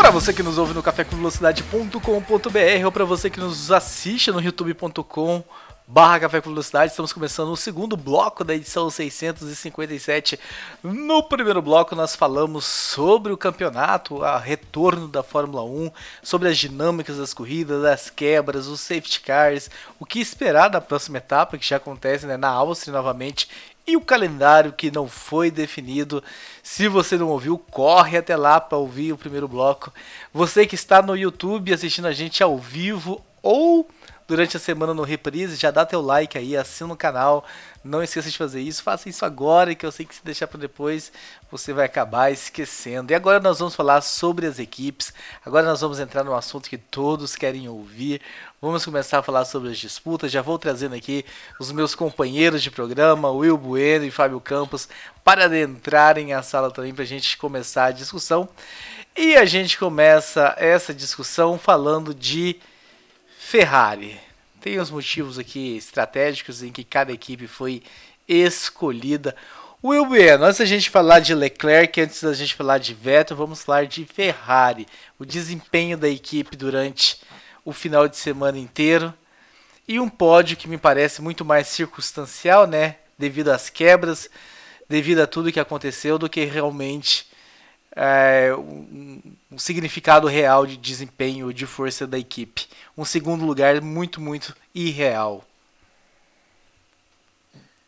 Para você que nos ouve no cafécomvelocidade.com.br ou para você que nos assiste no youtube.com barra Café com Velocidade, estamos começando o segundo bloco da edição 657. No primeiro bloco nós falamos sobre o campeonato, a retorno da Fórmula 1, sobre as dinâmicas das corridas, as quebras, os safety cars, o que esperar da próxima etapa, que já acontece né, na Áustria novamente, e o calendário que não foi definido. Se você não ouviu, corre até lá para ouvir o primeiro bloco. Você que está no YouTube assistindo a gente ao vivo ou durante a semana no reprise, já dá teu like aí, assina o canal. Não esqueça de fazer isso, faça isso agora, que eu sei que se deixar para depois você vai acabar esquecendo. E agora nós vamos falar sobre as equipes. Agora nós vamos entrar no assunto que todos querem ouvir. Vamos começar a falar sobre as disputas. Já vou trazendo aqui os meus companheiros de programa, Will Bueno e Fábio Campos, para adentrarem a sala também para a gente começar a discussão. E a gente começa essa discussão falando de Ferrari. Tem os motivos aqui estratégicos em que cada equipe foi escolhida. Will Bueno, antes da gente falar de Leclerc, antes da gente falar de Vettel, vamos falar de Ferrari. O desempenho da equipe durante o final de semana inteiro. E um pódio que me parece muito mais circunstancial, né? Devido às quebras, devido a tudo que aconteceu, do que realmente é, um, um, significado real de desempenho, de força da equipe. Um segundo lugar muito, muito irreal.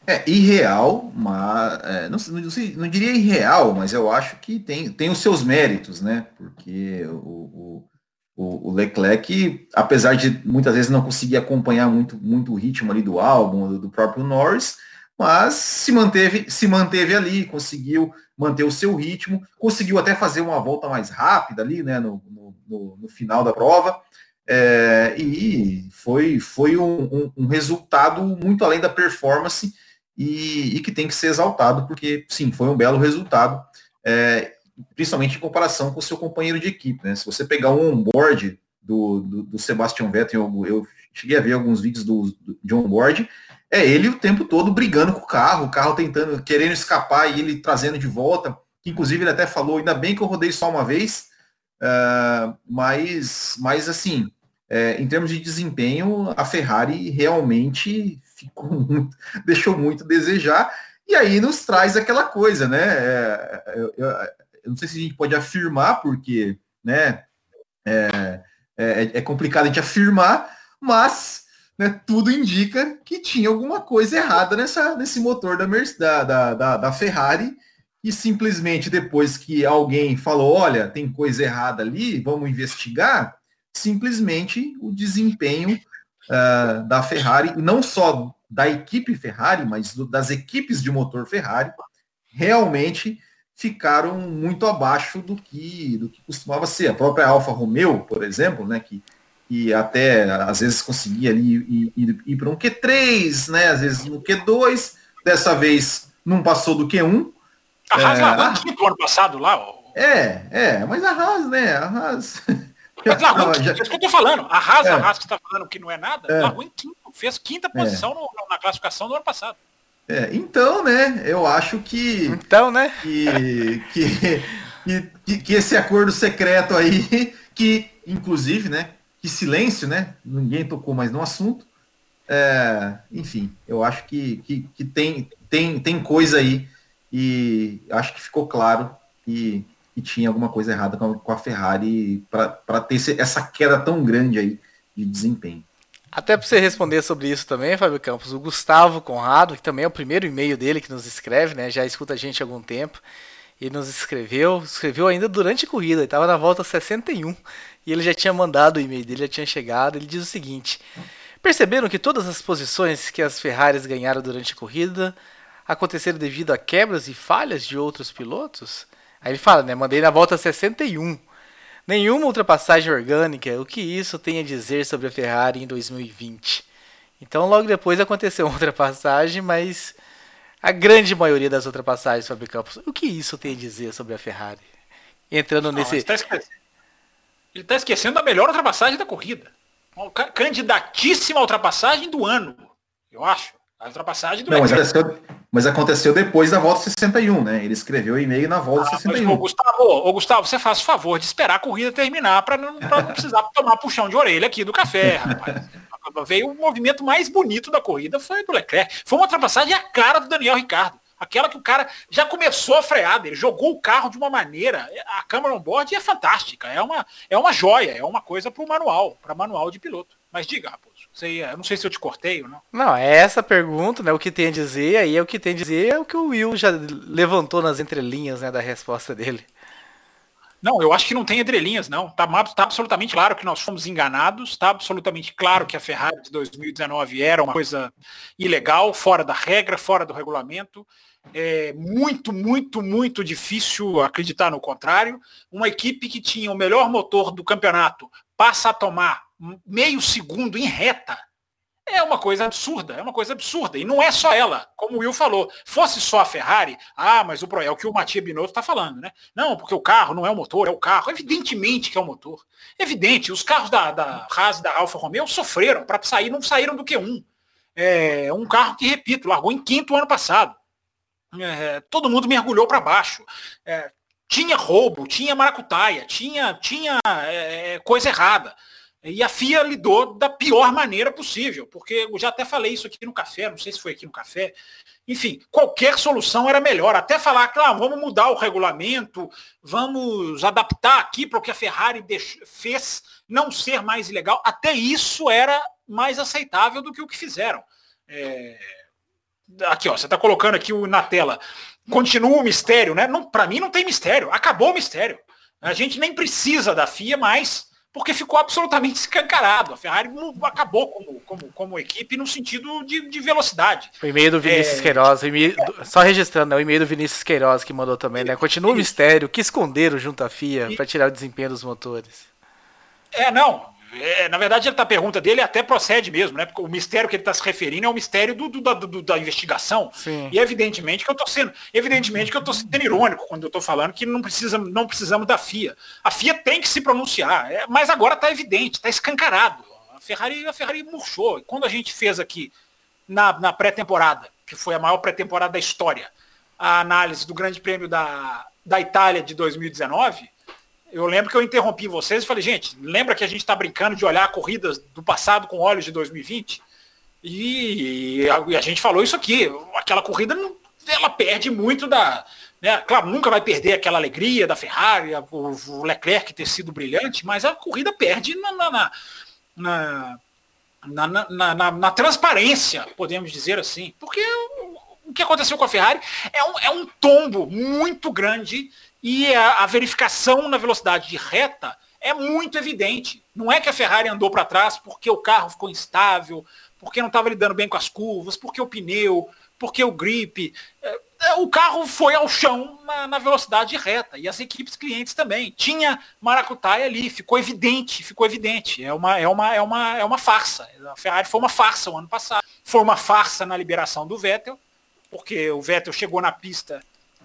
É, irreal, mas é, não, não, não, diria irreal, mas eu acho que tem, tem os seus méritos, né? Porque o, o, o Leclerc, apesar de muitas vezes não conseguir acompanhar muito, muito o ritmo ali do álbum, do, do próprio Norris, mas se manteve, se manteve ali, conseguiu manter o seu ritmo, conseguiu até fazer uma volta mais rápida ali, né, no, no, no final da prova, é, e foi, foi um, um, um, resultado muito além da performance e, e, que tem que ser exaltado, porque sim, foi um belo resultado, é, principalmente em comparação com o seu companheiro de equipe. Né? Se você pegar um onboard do, do, do Sebastian Vettel, eu, eu, cheguei a ver alguns vídeos do, do, de onboard, é ele o tempo todo brigando com o carro, o carro tentando, querendo escapar e ele trazendo de volta. Inclusive ele até falou, ainda bem que eu rodei só uma vez, uh, mas, mas assim, é, em termos de desempenho, a Ferrari realmente ficou muito, deixou muito a desejar. E aí nos traz aquela coisa, né? É, eu, eu, não sei se a gente pode afirmar, porque né, é, é, é complicado a gente afirmar, mas né, tudo indica que tinha alguma coisa errada nessa, nesse motor da, da, da, da Ferrari e simplesmente depois que alguém falou, olha, tem coisa errada ali, vamos investigar, simplesmente o desempenho uh, da Ferrari, não só da equipe Ferrari, mas do, das equipes de motor Ferrari, realmente ficaram muito abaixo do que, do que costumava ser. A própria Alfa Romeo, por exemplo, né, que e até às vezes conseguia ali ir, ir, ir para um Q3, né? Às vezes no Q2, dessa vez não passou do Q1. A Haas é, largou quinto ano passado lá. Ó. É, é, mas a Haas, né? A Haas. Mas largou já... é isso que eu tô falando. A Haas, é. a Haas que está falando que não é nada, é. largou em quinto, fez quinta é. posição no, na classificação do ano passado. É, então, né, eu acho que. Então, né? Que, que, que, que esse acordo secreto aí, que, inclusive, né, que silêncio, né? Ninguém tocou mais no assunto. É, enfim, eu acho que, que, que, tem, tem, tem coisa aí e acho que ficou claro que, que tinha alguma coisa errada com a, com a Ferrari para ter essa queda tão grande aí de desempenho. Até para você responder sobre isso também, Fábio Campos, o Gustavo Conrado, que também é o primeiro e-mail dele que nos escreve, né? Já escuta a gente há algum tempo. Ele nos escreveu, escreveu ainda durante a corrida, estava na volta 61 e ele já tinha mandado o e-mail dele, já tinha chegado. Ele diz o seguinte: Perceberam que todas as posições que as Ferraris ganharam durante a corrida aconteceram devido a quebras e falhas de outros pilotos? Aí ele fala, né? Mandei na volta 61. Nenhuma ultrapassagem orgânica, o que isso tem a dizer sobre a Ferrari em 2020? Então logo depois aconteceu uma ultrapassagem, mas a grande maioria das ultrapassagens sobre campos, o que isso tem a dizer sobre a Ferrari? Entrando Não, nesse. Ele está esquecendo. tá esquecendo a melhor ultrapassagem da corrida. Candidatíssima ultrapassagem do ano, eu acho. A ultrapassagem do Não, mas aconteceu, mas aconteceu, depois da volta 61, né? Ele escreveu o e-mail na volta ah, 61. Mas, ô, Gustavo, ô, Gustavo, você faz o favor de esperar a corrida terminar para não, não precisar tomar puxão de orelha aqui do café, rapaz. Veio o movimento mais bonito da corrida, foi do Leclerc. Foi uma ultrapassagem a cara do Daniel Ricardo. Aquela que o cara já começou a frear, ele jogou o carro de uma maneira. A câmera on board é fantástica, é uma, é uma joia, é uma coisa para o manual, para manual de piloto. Mas diga, Raposo, você, eu não sei se eu te cortei ou não. Não, é essa pergunta, né? O que tem a dizer, aí é o que tem a dizer é o que o Will já levantou nas entrelinhas né, da resposta dele. Não, eu acho que não tem entrelinhas, não. Tá, tá, absolutamente claro que nós fomos enganados, está absolutamente claro que a Ferrari de 2019 era uma coisa ilegal, fora da regra, fora do regulamento. É muito, muito, muito difícil acreditar no contrário. Uma equipe que tinha o melhor motor do campeonato passa a tomar meio segundo em reta é uma coisa absurda, é uma coisa absurda. E não é só ela, como o Will falou. Fosse só a Ferrari, ah, mas o é o que o Matia Binotto está falando, né? Não, porque o carro não é o motor, é o carro. Evidentemente que é o motor. Evidente, os carros da, da Haas da Alfa Romeo sofreram para sair, não saíram do que um. É um carro que, repito, largou em quinto ano passado. É, todo mundo mergulhou para baixo. É, tinha roubo, tinha maracutaia, tinha, tinha é, coisa errada. E a FIA lidou da pior maneira possível, porque eu já até falei isso aqui no café, não sei se foi aqui no café. Enfim, qualquer solução era melhor. Até falar que ah, vamos mudar o regulamento, vamos adaptar aqui para o que a Ferrari fez não ser mais ilegal. Até isso era mais aceitável do que o que fizeram. É... Aqui, ó, você está colocando aqui na tela. Continua o mistério, né? Para mim não tem mistério. Acabou o mistério. A gente nem precisa da FIA mais porque ficou absolutamente escancarado. A Ferrari acabou como, como, como equipe no sentido de, de velocidade. O e-mail do Vinícius é... Queiroz, só registrando, né, o e-mail do Vinícius Queiroz que mandou também, né? Continua o mistério, que esconderam junto à FIA para tirar o desempenho dos motores. É, não, é, na verdade, a pergunta dele até procede mesmo, né? Porque o mistério que ele está se referindo é o mistério do, do, da, do, da, investigação. Sim. E evidentemente que eu estou sendo, evidentemente que eu estou sendo irônico quando eu estou falando que não, precisa, não precisamos da FIA. A FIA tem que se pronunciar, é, mas agora está evidente, está escancarado. A Ferrari, a Ferrari murchou. E quando a gente fez aqui na, na pré-temporada, que foi a maior pré-temporada da história, a análise do Grande Prêmio da, da Itália de 2019 eu lembro que eu interrompi vocês e falei, gente, lembra que a gente está brincando de olhar corridas do passado com olhos de 2020? E a, e a gente falou isso aqui. Aquela corrida, ela perde muito da. Né? Claro, nunca vai perder aquela alegria da Ferrari, o, o Leclerc ter sido brilhante, mas a corrida perde na, na, na, na, na, transparência, podemos dizer assim. Porque o, o que aconteceu com a Ferrari é um, é um tombo muito grande e a, a verificação na velocidade de reta é muito evidente. Não é que a Ferrari andou para trás porque o carro ficou instável, porque não estava lidando bem com as curvas, porque o pneu, porque o grip. É, é, o carro foi ao chão na, na, velocidade reta. E as equipes clientes também. Tinha maracutaia ali, ficou evidente, ficou evidente. É uma, é uma, é uma, é uma farsa. A Ferrari foi uma farsa o ano passado. Foi uma farsa na liberação do Vettel, porque o Vettel chegou na pista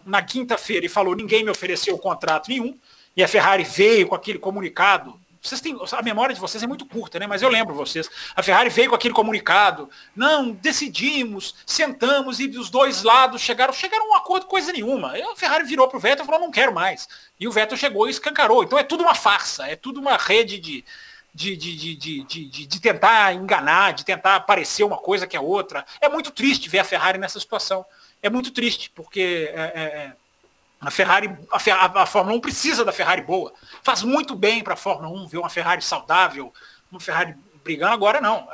na quinta-feira e falou: ninguém me ofereceu contrato nenhum, e a Ferrari veio com aquele comunicado. Vocês têm, a memória de vocês é muito curta, né? Mas eu lembro vocês. A Ferrari veio com aquele comunicado. Não, decidimos, sentamos e os dois lados chegaram, chegaram a um acordo, coisa nenhuma. E a Ferrari virou para o Vettel e falou: não quero mais. E o Vettel chegou e escancarou. Então é tudo uma farsa, é tudo uma rede de, de, de, de, de, de, tentar enganar, de tentar parecer uma coisa que é outra. É muito triste ver a Ferrari nessa situação é muito triste, porque é, é, é a Ferrari, a, a, Fórmula 1 precisa da Ferrari boa. Faz muito bem para a Fórmula 1 ver uma Ferrari saudável, uma Ferrari brigando. Agora não.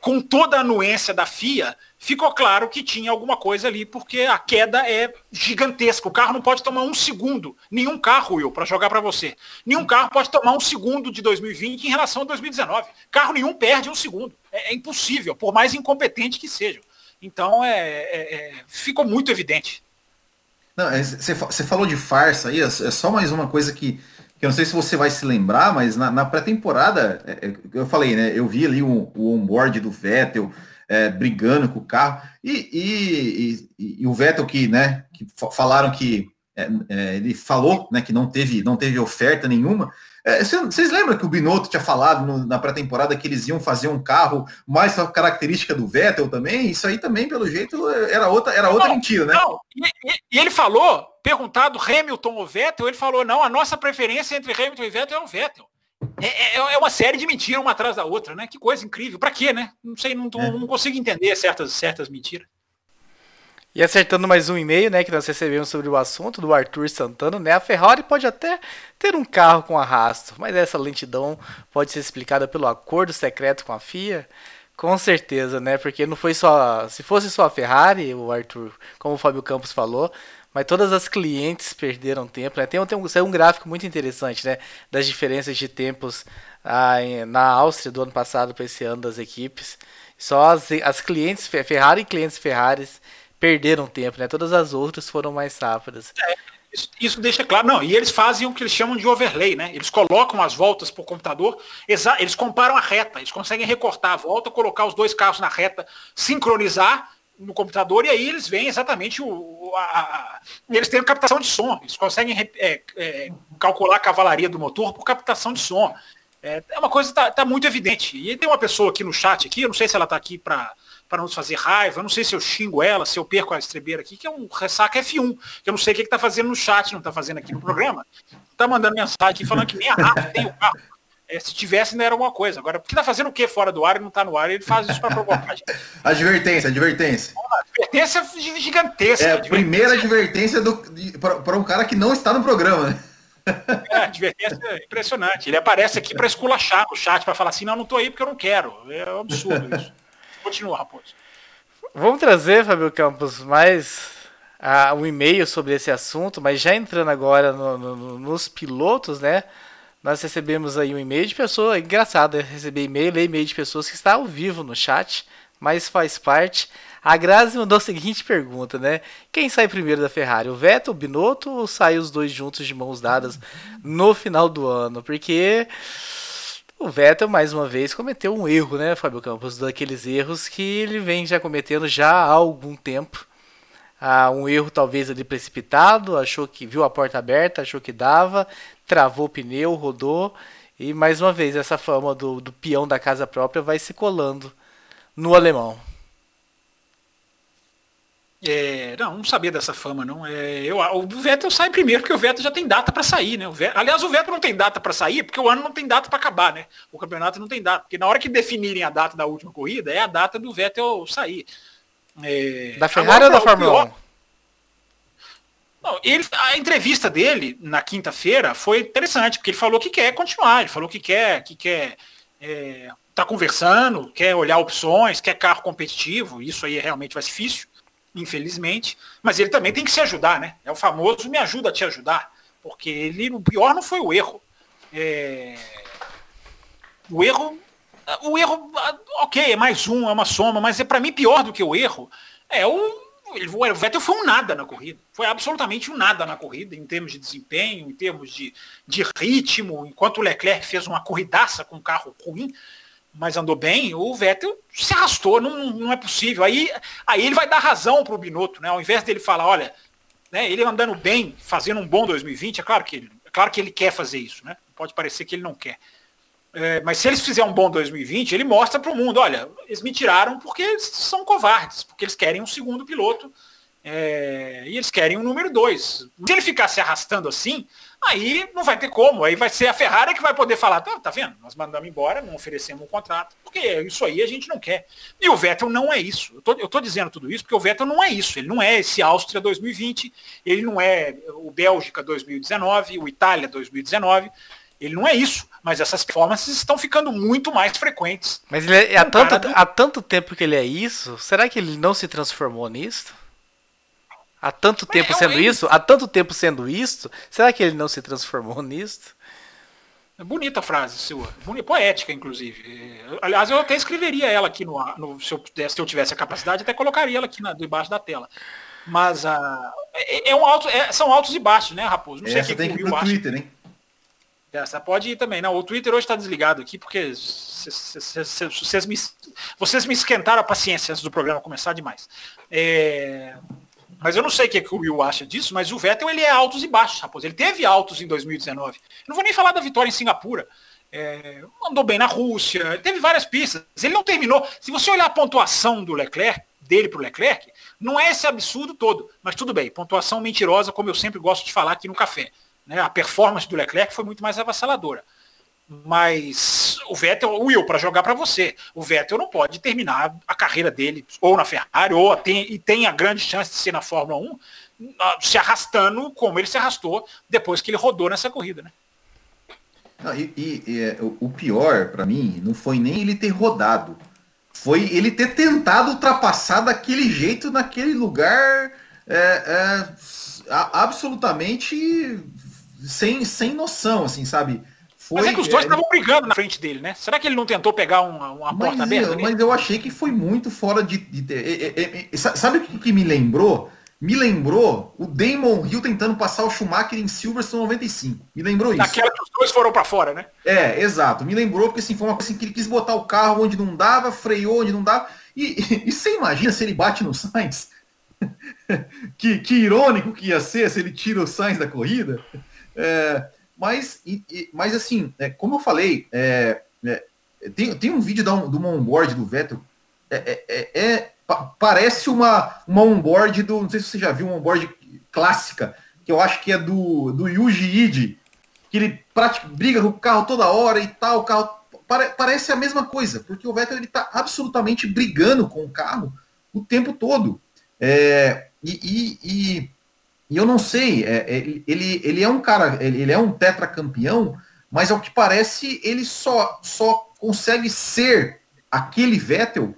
Com toda a anuência da FIA, ficou claro que tinha alguma coisa ali, porque a queda é gigantesca. O carro não pode tomar um segundo. Nenhum carro, Will, para jogar para você. Nenhum carro pode tomar um segundo de 2020 em relação a 2019. Carro nenhum perde um segundo. É, é impossível, por mais incompetente que seja. Então é, é, é ficou muito evidente. Você é, falou de farsa aí, é, é só mais uma coisa que, que eu não sei se você vai se lembrar, mas na, na pré-temporada, é, eu falei, né? Eu vi ali o, o onboard do Vettel é, brigando com o carro, e, e, e, e, o Vettel que, né, que falaram que é, ele falou né, que não teve, não teve oferta nenhuma. É, vocês lembram que o Binotto tinha falado no, na pré-temporada que eles iam fazer um carro mais característica do Vettel também? Isso aí também, pelo jeito, era outra, era outra não, mentira, né? Não, e, e, ele falou, perguntado Hamilton ou Vettel, ele falou, não, a nossa preferência entre Hamilton e Vettel é o Vettel. É, é, é uma série de mentiras uma atrás da outra, né? Que coisa incrível. Para quê, né? Não sei, não, é. não consigo entender certas, certas mentiras. E acertando mais um e-mail, né, que nós recebemos sobre o assunto do Arthur Santana, né? A Ferrari pode até ter um carro com arrasto, mas essa lentidão pode ser explicada pelo acordo secreto com a FIA. Com certeza, né? Porque não foi só. Se fosse só a Ferrari, o Arthur, como o Fábio Campos falou, mas todas as clientes perderam tempo. Né? Tem, tem um, um gráfico muito interessante, né? Das diferenças de tempos ah, na Áustria do ano passado para esse ano das equipes. Só as, as clientes Ferrari e clientes Ferraris perderam tempo, né? Todas as outras foram mais rápidas. É, isso, isso, deixa claro. Não, e eles fazem o que eles chamam de overlay, né? Eles colocam as voltas por computador, eles comparam a reta, eles conseguem recortar a volta, colocar os dois carros na reta, sincronizar no computador e aí eles veem exatamente o. A, a, eles têm captação de som, eles conseguem é, é, calcular a cavalaria do motor por captação de som. É, é uma coisa que está tá muito evidente. E tem uma pessoa aqui no chat aqui, eu não sei se ela está aqui para para nos fazer raiva. Eu não sei se eu xingo ela, se eu perco a estrebeira aqui, que é um ressaca F1, que eu não sei o que está fazendo no chat, não está fazendo aqui no programa. Está mandando mensagem aqui falando que nem a Rafa tem o carro. É, se tivesse, ainda era alguma coisa. Agora, porque está fazendo o que fora do ar e não está no ar? Ele faz isso para provocar. advertência, advertência. advertência gigantesca. É a primeira advertência para um cara que não está no programa, né? É, advertência impressionante. Ele aparece aqui para esculachar no chat, para falar assim, não, não tô aí porque eu não quero. É um absurdo isso. Continua, Raposo. Vamos trazer, Fabio Campos, mais uh, um e-mail sobre esse assunto, mas já entrando agora no, no, nos pilotos, né? Nós recebemos aí um e-mail de pessoa, é engraçado receber e-mail, ler e-mail de pessoas que está ao vivo no chat, mas faz parte. A Grazi mandou a seguinte pergunta, né? Quem sai primeiro da Ferrari, o Vettel, o Binotto ou sai os dois juntos de mãos dadas no final do ano? Porque o Vettel, mais uma vez, cometeu um erro, né, Fábio Campos? Daqueles erros que ele vem já cometendo já há algum tempo. Ah, um erro talvez ali precipitado, achou que viu a porta aberta, achou que dava, travou o pneu, rodou. E mais uma vez, essa fama do, do peão da casa própria vai se colando no alemão. É, não, não sabia dessa fama, não. É, eu, o Vettel sai primeiro, porque o Vettel já tem data para sair, né? O Vettel, aliás, o Vettel não tem data para sair, porque o ano não tem data para acabar, né? O campeonato não tem data. Porque na hora que definirem a data da última corrida, é a data do Vettel sair. É, da Ferrari agora, ou da Fórmula 1? Não, ele, a entrevista dele na quinta-feira foi interessante, porque ele falou que quer continuar, ele falou que quer, que quer é, tá conversando, quer olhar opções, quer carro competitivo, isso aí realmente vai ser difícil infelizmente, mas ele também tem que se ajudar, né? É o famoso me ajuda a te ajudar, porque ele, o pior não foi o erro. É... O erro, o erro, ok, é mais um, é uma soma, mas é para mim pior do que o erro. É o, o Vettel foi um nada na corrida, foi absolutamente um nada na corrida em termos de desempenho, em termos de, de ritmo, enquanto o Leclerc fez uma corridaça com um carro ruim, mas andou bem, o Vettel se arrastou, não, não é possível. Aí, aí ele vai dar razão para o Binotto, né? Ao invés dele falar, olha, né, ele andando bem, fazendo um bom 2020, é claro que ele, é claro que ele quer fazer isso, né? Pode parecer que ele não quer. É, mas se eles fizerem um bom 2020, ele mostra para o mundo, olha, eles me tiraram porque eles são covardes, porque eles querem um segundo piloto é, e eles querem um número dois. Se ele ficar se arrastando assim, aí não vai ter como. Aí vai ser a Ferrari que vai poder falar, tá, tá vendo? Nós mandamos embora, não oferecemos um contrato, porque isso aí a gente não quer. E o Vettel não é isso. Eu tô, eu tô dizendo tudo isso porque o Vettel não é isso. Ele não é esse Áustria 2020, ele não é o Bélgica 2019, o Itália 2019. Ele não é isso, mas essas performances estão ficando muito mais frequentes. Mas é, há, tanto, do... há tanto tempo que ele é isso, será que ele não se transformou nisso? Há tanto tempo é, sendo isso? Há tanto tempo sendo isso? Será que ele não se transformou nisso? É bonita a frase sua. Bonita, poética, inclusive. Aliás, eu até escreveria ela aqui no, no se, eu, se eu tivesse a capacidade, até colocaria ela aqui na, debaixo da tela. Mas uh, é, é um alto, é, são altos e baixos, né, Raposo? Não sei Essa tem que ir pro Twitter, hein? Essa pode ir também. Não, o Twitter hoje está desligado aqui porque vocês me, vocês me esquentaram a paciência antes do programa começar demais. É, mas eu não sei o que, que o Will acha disso, mas o Vettel ele é altos e baixos, raposo. Ele teve altos em 2019. não vou nem falar da vitória em Singapura. É, andou bem na Rússia, teve várias pistas. Ele não terminou. Se você olhar a pontuação do Leclerc, dele para o Leclerc, não é esse absurdo todo. Mas tudo bem, pontuação mentirosa, como eu sempre gosto de falar aqui no café. Né? A performance do Leclerc foi muito mais avassaladora. Mas o Vettel, Will, para jogar para você, o Vettel não pode terminar a carreira dele ou na Ferrari, ou tem, e tem a grande chance de ser na Fórmula 1, ah, se arrastando como ele se arrastou depois que ele rodou nessa corrida, né? Não, e, e, e, é, o pior para mim não foi nem ele ter rodado, foi ele ter tentado ultrapassar daquele jeito naquele lugar é, é, absolutamente sem, sem noção, assim, sabe? Foi, mas é que os dois estavam é, brigando na frente dele, né? Será que ele não tentou pegar uma, uma mas, porta aberta? Eu, mas eu achei que foi muito fora de. de, de, de sabe o que, que, me lembrou? Me lembrou o Damon Hill tentando passar o Schumacher em Silverstone 95. Me lembrou isso. Daquela que os dois foram para fora, né? É, exato. Me lembrou porque assim, foi uma coisa assim, que ele quis botar o carro onde não dava, freou onde não dava. E, e, e você imagina se ele bate no Sainz? que, que irônico que ia ser se ele tira o Sainz da corrida. É, mas, e, mas assim, é, como eu falei, é, é, tem, tem um vídeo da, do onboard do Vettel, é, é, é parece uma, uma onboard do, não sei se você já viu uma onboard clássica, que eu acho que é do, do Yuji Ide, que ele pratica, briga com o carro toda hora e tal, o carro pare, parece a mesma coisa, porque o Vettel ele está absolutamente brigando com o carro o tempo todo. É, e, e, e, e eu não sei, é, é, ele, ele é um cara, ele é um tetracampeão, mas ao que parece ele só, só consegue ser aquele Vettel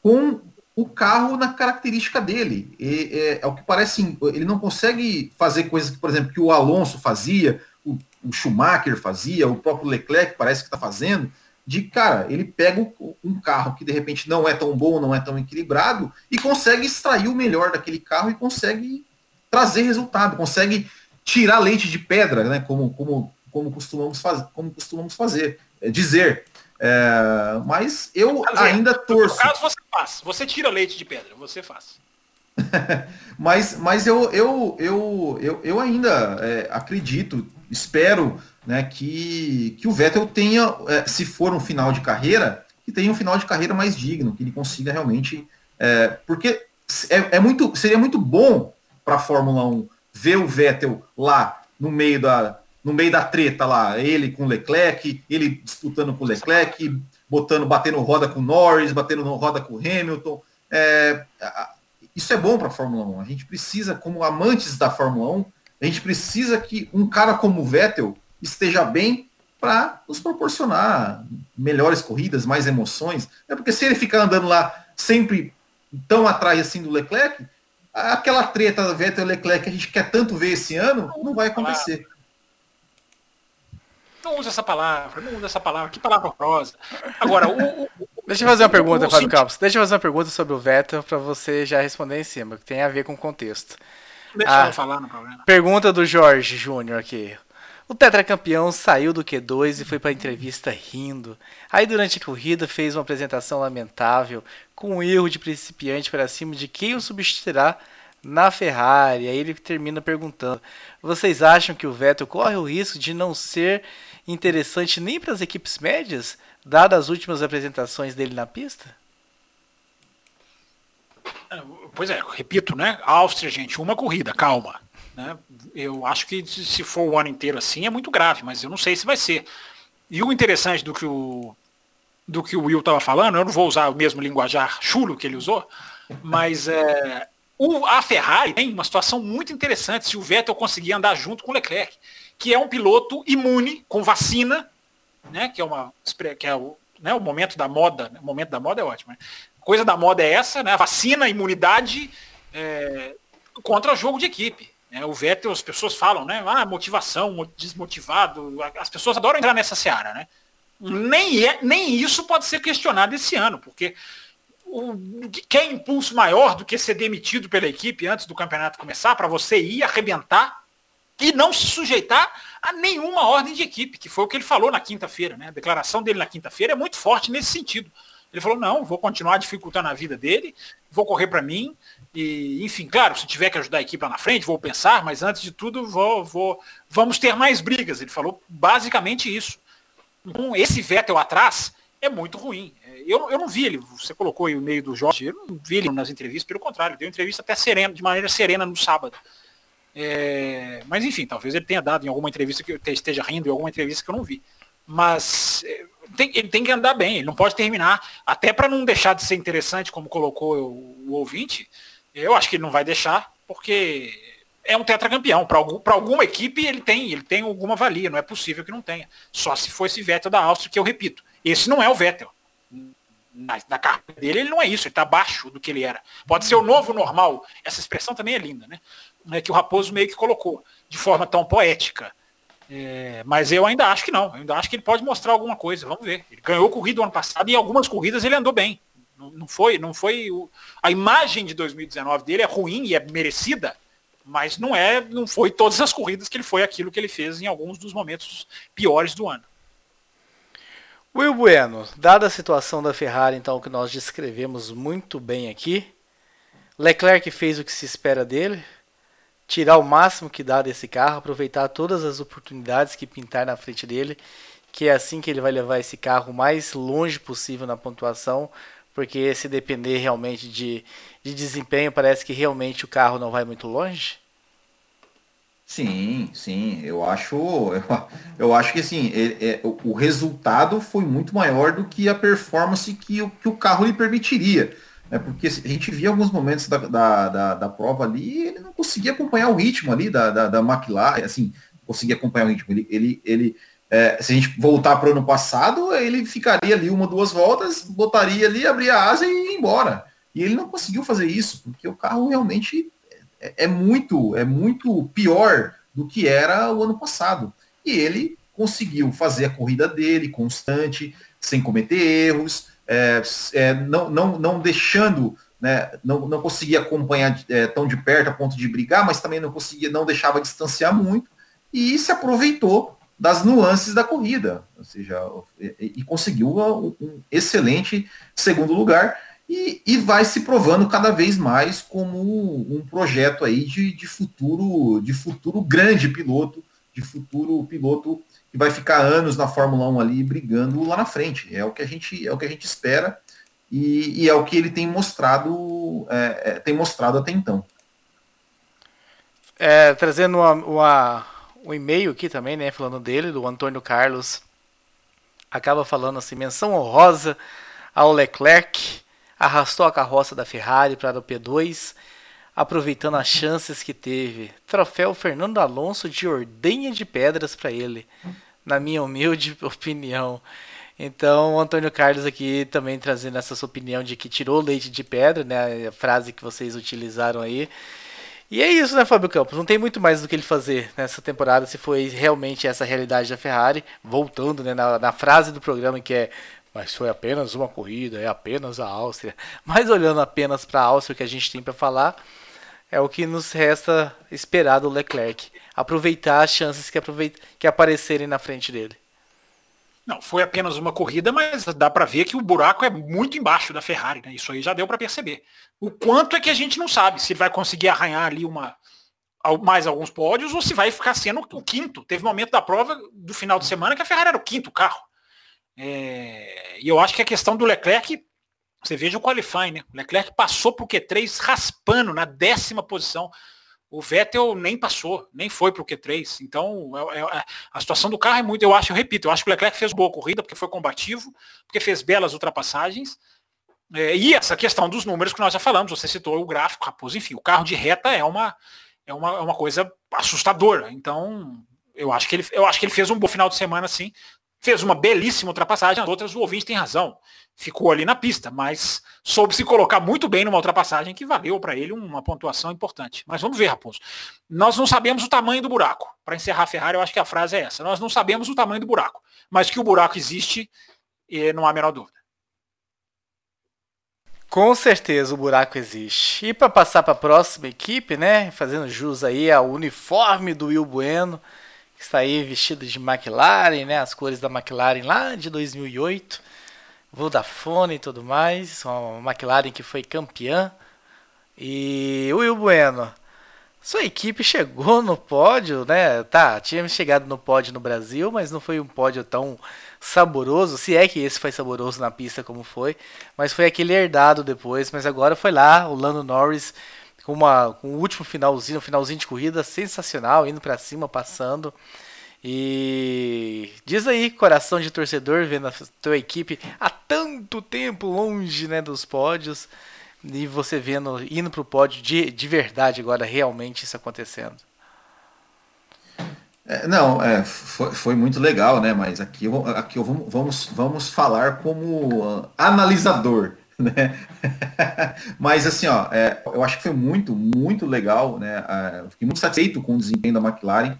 com o carro na característica dele. E, é, ao que parece, ele não consegue fazer coisas que, por exemplo, que o Alonso fazia, o, o Schumacher fazia, o próprio Leclerc parece que está fazendo, de cara, ele pega um carro que de repente não é tão bom, não é tão equilibrado, e consegue extrair o melhor daquele carro e consegue trazer resultado, consegue tirar leite de pedra, né? Como, como, como costumamos fazer, como costumamos fazer, é, dizer. É, mas eu ainda torço. No caso você faz, você tira leite de pedra, você faz. mas mas eu, eu, eu, eu, eu ainda é, acredito, espero né, que, que o Vettel tenha, se for um final de carreira, que tenha um final de carreira mais digno, que ele consiga realmente. Porque é, é, muito, seria muito bom para a Fórmula 1 ver o Vettel lá no meio da no meio da treta lá, ele com o Leclerc, ele disputando com o Leclerc, botando, batendo roda com o Norris, batendo roda com o Hamilton. É, isso é bom para a Fórmula 1. A gente precisa, como amantes da Fórmula 1, a gente precisa que um cara como o Vettel esteja bem para nos proporcionar melhores corridas, mais emoções. É porque se ele ficar andando lá sempre tão atrás assim do Leclerc, aquela treta Vettel e Leclerc que a gente quer tanto ver esse ano, não vai acontecer. Não usa essa palavra, não usa essa palavra, que palavra rosa. Agora, o, o, Deixa eu fazer uma pergunta, Fábio Campos. Deixa eu fazer uma pergunta sobre o Vettel para você já responder em cima, que tem a ver com o contexto. Deixa ah, eu falar no programa. Pergunta do Jorge Júnior aqui. O tetracampeão saiu do Q2 e foi para a entrevista rindo. Aí durante a corrida fez uma apresentação lamentável, com um erro de principiante para cima de quem o substituirá na Ferrari. Aí ele termina perguntando: Vocês acham que o Vettel corre o risco de não ser interessante nem para as equipes médias, dadas as últimas apresentações dele na pista? É, pois é, repito, né? Áustria, gente, uma corrida, calma. Né? Eu acho que se for o ano inteiro assim é muito grave, mas eu não sei se vai ser. E o interessante do que o, do que o Will estava falando, eu não vou usar o mesmo linguajar chulo que ele usou, mas é, o, a Ferrari tem uma situação muito interessante se o Vettel conseguir andar junto com o Leclerc, que é um piloto imune com vacina, né, que é uma que é o, né, o momento da moda, né, o momento da moda é ótimo. Né? Coisa da moda é essa, né, vacina, imunidade é, contra jogo de equipe. É, o Vettel, as pessoas falam, né? Ah, motivação, desmotivado. As pessoas adoram entrar nessa seara, né? Nem, é, nem isso pode ser questionado esse ano, porque o, quer impulso maior do que ser demitido pela equipe antes do campeonato começar, para você ir arrebentar e não se sujeitar a nenhuma ordem de equipe, que foi o que ele falou na quinta-feira. Né? A declaração dele na quinta-feira é muito forte nesse sentido. Ele falou, não, vou continuar dificultando a vida dele, vou correr para mim, e, enfim, claro, se tiver que ajudar a equipe lá na frente, vou pensar, mas antes de tudo, vou, vou, vamos ter mais brigas. Ele falou basicamente isso. Então, esse Vettel atrás é muito ruim. Eu, eu não vi ele, você colocou aí o meio do Jorge, eu não vi ele nas entrevistas, pelo contrário, deu entrevista até serena, de maneira serena no sábado. É, mas enfim, talvez ele tenha dado em alguma entrevista que eu esteja rindo, em alguma entrevista que eu não vi. Mas é, tem, ele tem que andar bem, ele não pode terminar, até para não deixar de ser interessante, como colocou o, o, ouvinte, eu acho que ele não vai deixar, porque é um tetracampeão. Para algum, alguma equipe ele tem, ele tem alguma valia, não é possível que não tenha. Só se fosse Vettel da Áustria, que eu repito, esse não é o Vettel na, na carreira dele, ele não é isso, ele está abaixo do que ele era. Pode ser o novo normal. Essa expressão também é linda, né? É que o Raposo meio que colocou de forma tão poética. É, mas eu ainda acho que não. Eu ainda acho que ele pode mostrar alguma coisa. Vamos ver. Ele ganhou corrida ano passado e em algumas corridas ele andou bem. Não, não foi, não foi o, a imagem de 2019 dele é ruim e é merecida, mas não é, não foi todas as corridas que ele foi aquilo que ele fez em alguns dos momentos piores do ano. Will Bueno, dada a situação da Ferrari, então, que nós descrevemos muito bem aqui, Leclerc fez o que se espera dele, tirar o máximo que dá desse carro, aproveitar todas as oportunidades que pintar na frente dele, que é assim que ele vai levar esse carro mais longe possível na pontuação, porque se depender realmente de, de desempenho, parece que realmente o carro não vai muito longe. Sim, sim, eu acho, eu, eu acho que assim, é, é, o resultado foi muito maior do que a performance que, que o carro lhe permitiria. Né? Porque a gente via alguns momentos da, da, da, da prova ali, ele não conseguia acompanhar o ritmo ali da, da, da McLaren, assim, conseguia acompanhar o ritmo. Ele, ele, ele é, se a gente voltar para o ano passado, ele ficaria ali uma, duas voltas, botaria ali, abria a asa e ia embora. E ele não conseguiu fazer isso, porque o carro realmente é, é, muito, é muito pior do que era o ano passado. E ele conseguiu fazer a corrida dele constante, sem cometer erros, é, é, não, não, não deixando, né, não, não conseguia acompanhar é, tão de perto a ponto de brigar, mas também não conseguia, não deixava distanciar muito, e se aproveitou das nuances da corrida, ou seja, e, e conseguiu um excelente segundo lugar e, e vai se provando cada vez mais como um projeto aí de, de futuro, de futuro grande piloto, de futuro piloto vai ficar anos na Fórmula 1 ali brigando lá na frente. É o que a gente, é o que a gente espera e, e é o que ele tem mostrado, é, é, tem mostrado até então. É, trazendo uma, uma, um e-mail aqui também, né, falando dele, do Antônio Carlos, acaba falando assim, menção honrosa ao Leclerc, arrastou a carroça da Ferrari para o P2, aproveitando as chances que teve. Troféu Fernando Alonso de ordenha de pedras para ele, na minha humilde opinião. Então, o Antônio Carlos aqui também trazendo essa sua opinião de que tirou leite de pedra, né? A frase que vocês utilizaram aí. E é isso, né, Fábio Campos? Não tem muito mais do que ele fazer nessa temporada se foi realmente essa realidade da Ferrari. Voltando né, na, na frase do programa que é mas foi apenas uma corrida, é apenas a Áustria. Mas olhando apenas para a Áustria que a gente tem para falar, é o que nos resta esperar do Leclerc. Aproveitar as chances que, aproveit que aparecerem na frente dele. Não, foi apenas uma corrida, mas dá para ver que o buraco é muito embaixo da Ferrari, né? Isso aí já deu para perceber. O quanto é que a gente não sabe se vai conseguir arranhar ali uma mais alguns pódios ou se vai ficar sendo o quinto. Teve momento da prova do final de semana que a Ferrari era o quinto carro. É, e eu acho que a questão do Leclerc, você veja o qualifying, né? O Leclerc passou para o Q3 raspando na décima posição. O Vettel nem passou, nem foi para o Q3. Então, é, é, a situação do carro é muito, eu acho, eu repito, eu acho que o Leclerc fez boa corrida, porque foi combativo, porque fez belas ultrapassagens. É, e essa questão dos números que nós já falamos, você citou o gráfico, Raposo, enfim, o carro de reta é uma, é uma, é uma coisa assustadora. Então, eu acho, que ele, eu acho que ele fez um bom final de semana, sim fez uma belíssima ultrapassagem, as outras o ouvinte tem razão. Ficou ali na pista, mas soube se colocar muito bem numa ultrapassagem que valeu para ele uma pontuação importante. Mas vamos ver, Raposo. Nós não sabemos o tamanho do buraco. Para encerrar a Ferrari, eu acho que a frase é essa. Nós não sabemos o tamanho do buraco, mas que o buraco existe, não há a menor dúvida. Com certeza o buraco existe. E para passar para a próxima equipe, né, fazendo jus aí ao uniforme do Will Bueno, está aí vestido de McLaren, né? As cores da McLaren lá de 2008, Vodafone e tudo mais. Uma McLaren que foi campeã. E o Will Bueno, sua equipe chegou no pódio, né? Tá, tínhamos chegado no pódio no Brasil, mas não foi um pódio tão saboroso, se é que esse foi saboroso na pista como foi, mas foi aquele herdado depois, mas agora foi lá, o Lando Norris com, uma, com o último finalzinho, finalzinho de corrida sensacional, indo para cima, passando. E diz aí, coração de torcedor, vendo a tua equipe há tanto tempo longe né, dos pódios, e você vendo, indo para o pódio de, de verdade agora, realmente isso acontecendo. É, não, é, foi, foi, muito legal, né? Mas aqui, aqui vamos, vamos, vamos falar como uh, analisador, né? Mas assim, ó, é, eu acho que foi muito, muito legal, né? Uh, fiquei muito satisfeito com o desempenho da McLaren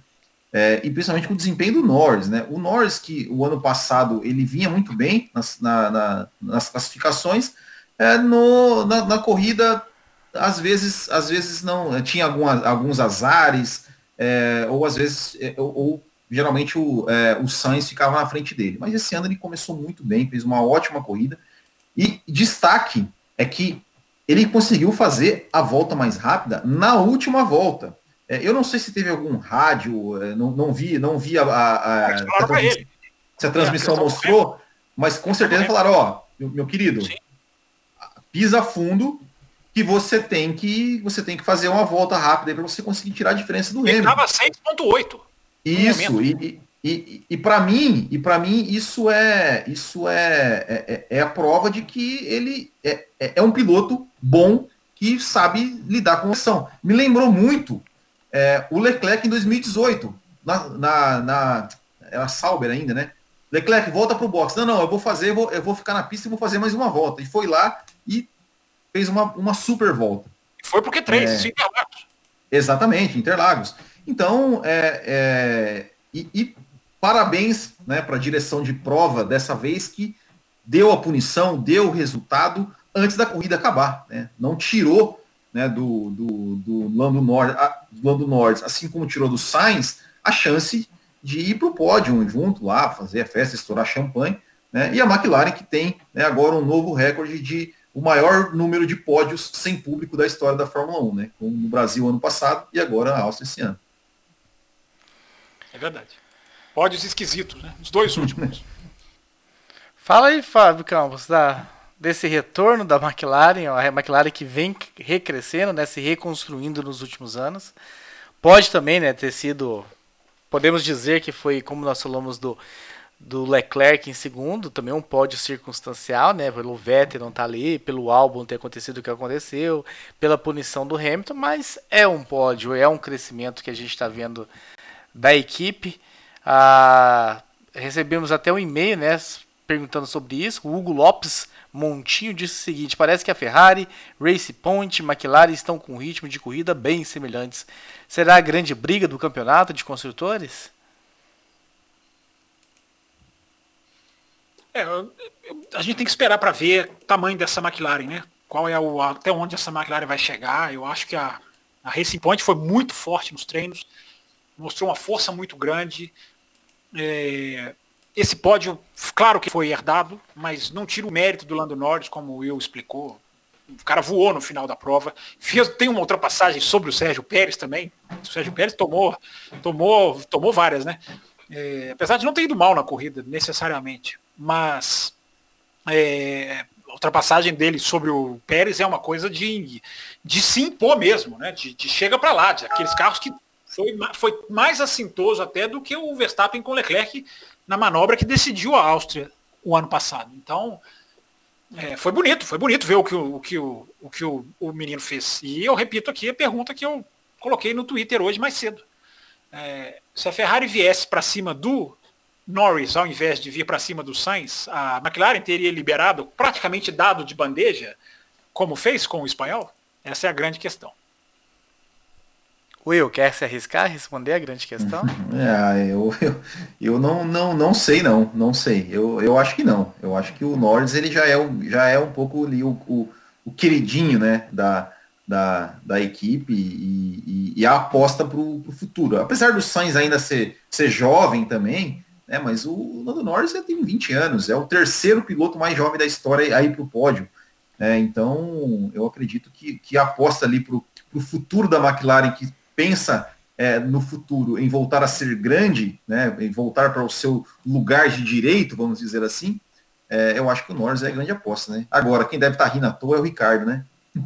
é, e principalmente com o desempenho do Norris, né? O Norris que o ano passado ele vinha muito bem nas, na, na, nas classificações, é, no, na, na, corrida às vezes, às vezes não tinha algumas, alguns azares é, ou às vezes, é, ou, ou, geralmente o, é, o Sainz ficava na frente dele. Mas esse ano ele começou muito bem, fez uma ótima corrida. E destaque é que ele conseguiu fazer a volta mais rápida na última volta. É, eu não sei se teve algum rádio, é, não, não vi, não vi a, a, a, se a transmissão é, mostrou, mas com certeza falaram, ó, meu, meu querido, Sim. pisa fundo que você tem que você tem que fazer uma volta rápida para você conseguir tirar a diferença do Hamilton. Estava 6.8. Isso e, e, e, para mim e para mim isso é isso é, é, é, é, a prova de que ele é, é, é um piloto bom que sabe lidar com a ação. Me lembrou muito é, o Leclerc em 2018 na, na, na era Sauber ainda, né? Leclerc volta para o box. Não, não, eu vou fazer, eu vou, eu vou ficar na pista e vou fazer mais uma volta. E foi lá e fez uma, uma super volta. Foi porque três, é, Interlagos. Exatamente, Interlagos. Então, é, é e, e, parabéns né, para a direção de prova dessa vez que deu a punição, deu o resultado antes da corrida acabar. Né? Não tirou né, do, do, do, Lando Norris, assim como tirou do Sainz, a chance de ir para o pódio junto lá, fazer a festa, estourar champanhe. Né? E a McLaren que tem né, agora um novo recorde de o maior número de pódios sem público da história da Fórmula 1, né? Como no Brasil ano passado e agora a Áustria esse ano. É verdade. Pódios esquisitos, né? Os dois últimos. Fala aí, Fábio Campos, da, desse retorno da McLaren, a McLaren que vem recrescendo, né, se reconstruindo nos últimos anos. Pode também né, ter sido, podemos dizer que foi, como nós falamos do do Leclerc em segundo, também um pódio circunstancial, né? Pelo Vettel não estar tá ali, pelo álbum ter acontecido o que aconteceu, pela punição do Hamilton, mas é um pódio, é um crescimento que a gente está vendo da equipe. Ah, recebemos até um e-mail, né? Perguntando sobre isso. O Hugo Lopes Montinho disse o seguinte: parece que a Ferrari, Race Point, McLaren estão com um ritmo de corrida bem semelhantes. Será a grande briga do campeonato de construtores? É, a gente tem que esperar para ver o tamanho dessa McLaren, né? Qual é o até onde essa McLaren vai chegar? Eu acho que a, a Racing Point foi muito forte nos treinos, mostrou uma força muito grande. É, esse pódio, claro que foi herdado, mas não tira o mérito do Lando Norris, como o Will explicou. O cara voou no final da prova. Fez, tem uma ultrapassagem sobre o Sérgio Pérez também. O Sérgio Pérez tomou, tomou, tomou várias, né? É, apesar de não ter ido mal na corrida, necessariamente mas é, a ultrapassagem dele sobre o Pérez é uma coisa de, de se impor mesmo, né? De, de chega para lá, de aqueles carros que foi, foi mais assintoso até do que o Verstappen com Leclerc na manobra que decidiu a Áustria o ano passado. Então, é, foi bonito, foi bonito ver o que, o, o que, o, o, que o, o menino fez. E eu repito aqui a pergunta que eu coloquei no Twitter hoje mais cedo. É, se a Ferrari viesse para cima do Norris, ao invés de vir para cima do Sainz, a McLaren teria liberado, praticamente dado de bandeja, como fez com o espanhol? Essa é a grande questão. Will, quer se arriscar a responder a grande questão? é, eu, eu, eu, não, não, não sei não, não sei. Eu, eu acho que não. Eu acho que o Norris ele já é, já é um pouco ali o, o, o queridinho né, da, da, da equipe e, e, e a aposta para o futuro. Apesar do Sainz ainda ser, ser jovem também, né, mas o Lando Norris já tem 20 anos, é o terceiro piloto mais jovem da história aí para o pódio. Né, então, eu acredito que, que a aposta ali para o futuro da McLaren, que pensa é, no futuro em voltar a ser grande, né, em voltar para o seu lugar de direito, vamos dizer assim, é, eu acho que o Norris é a grande aposta. Né? Agora, quem deve estar tá rindo à toa é o Ricardo, né?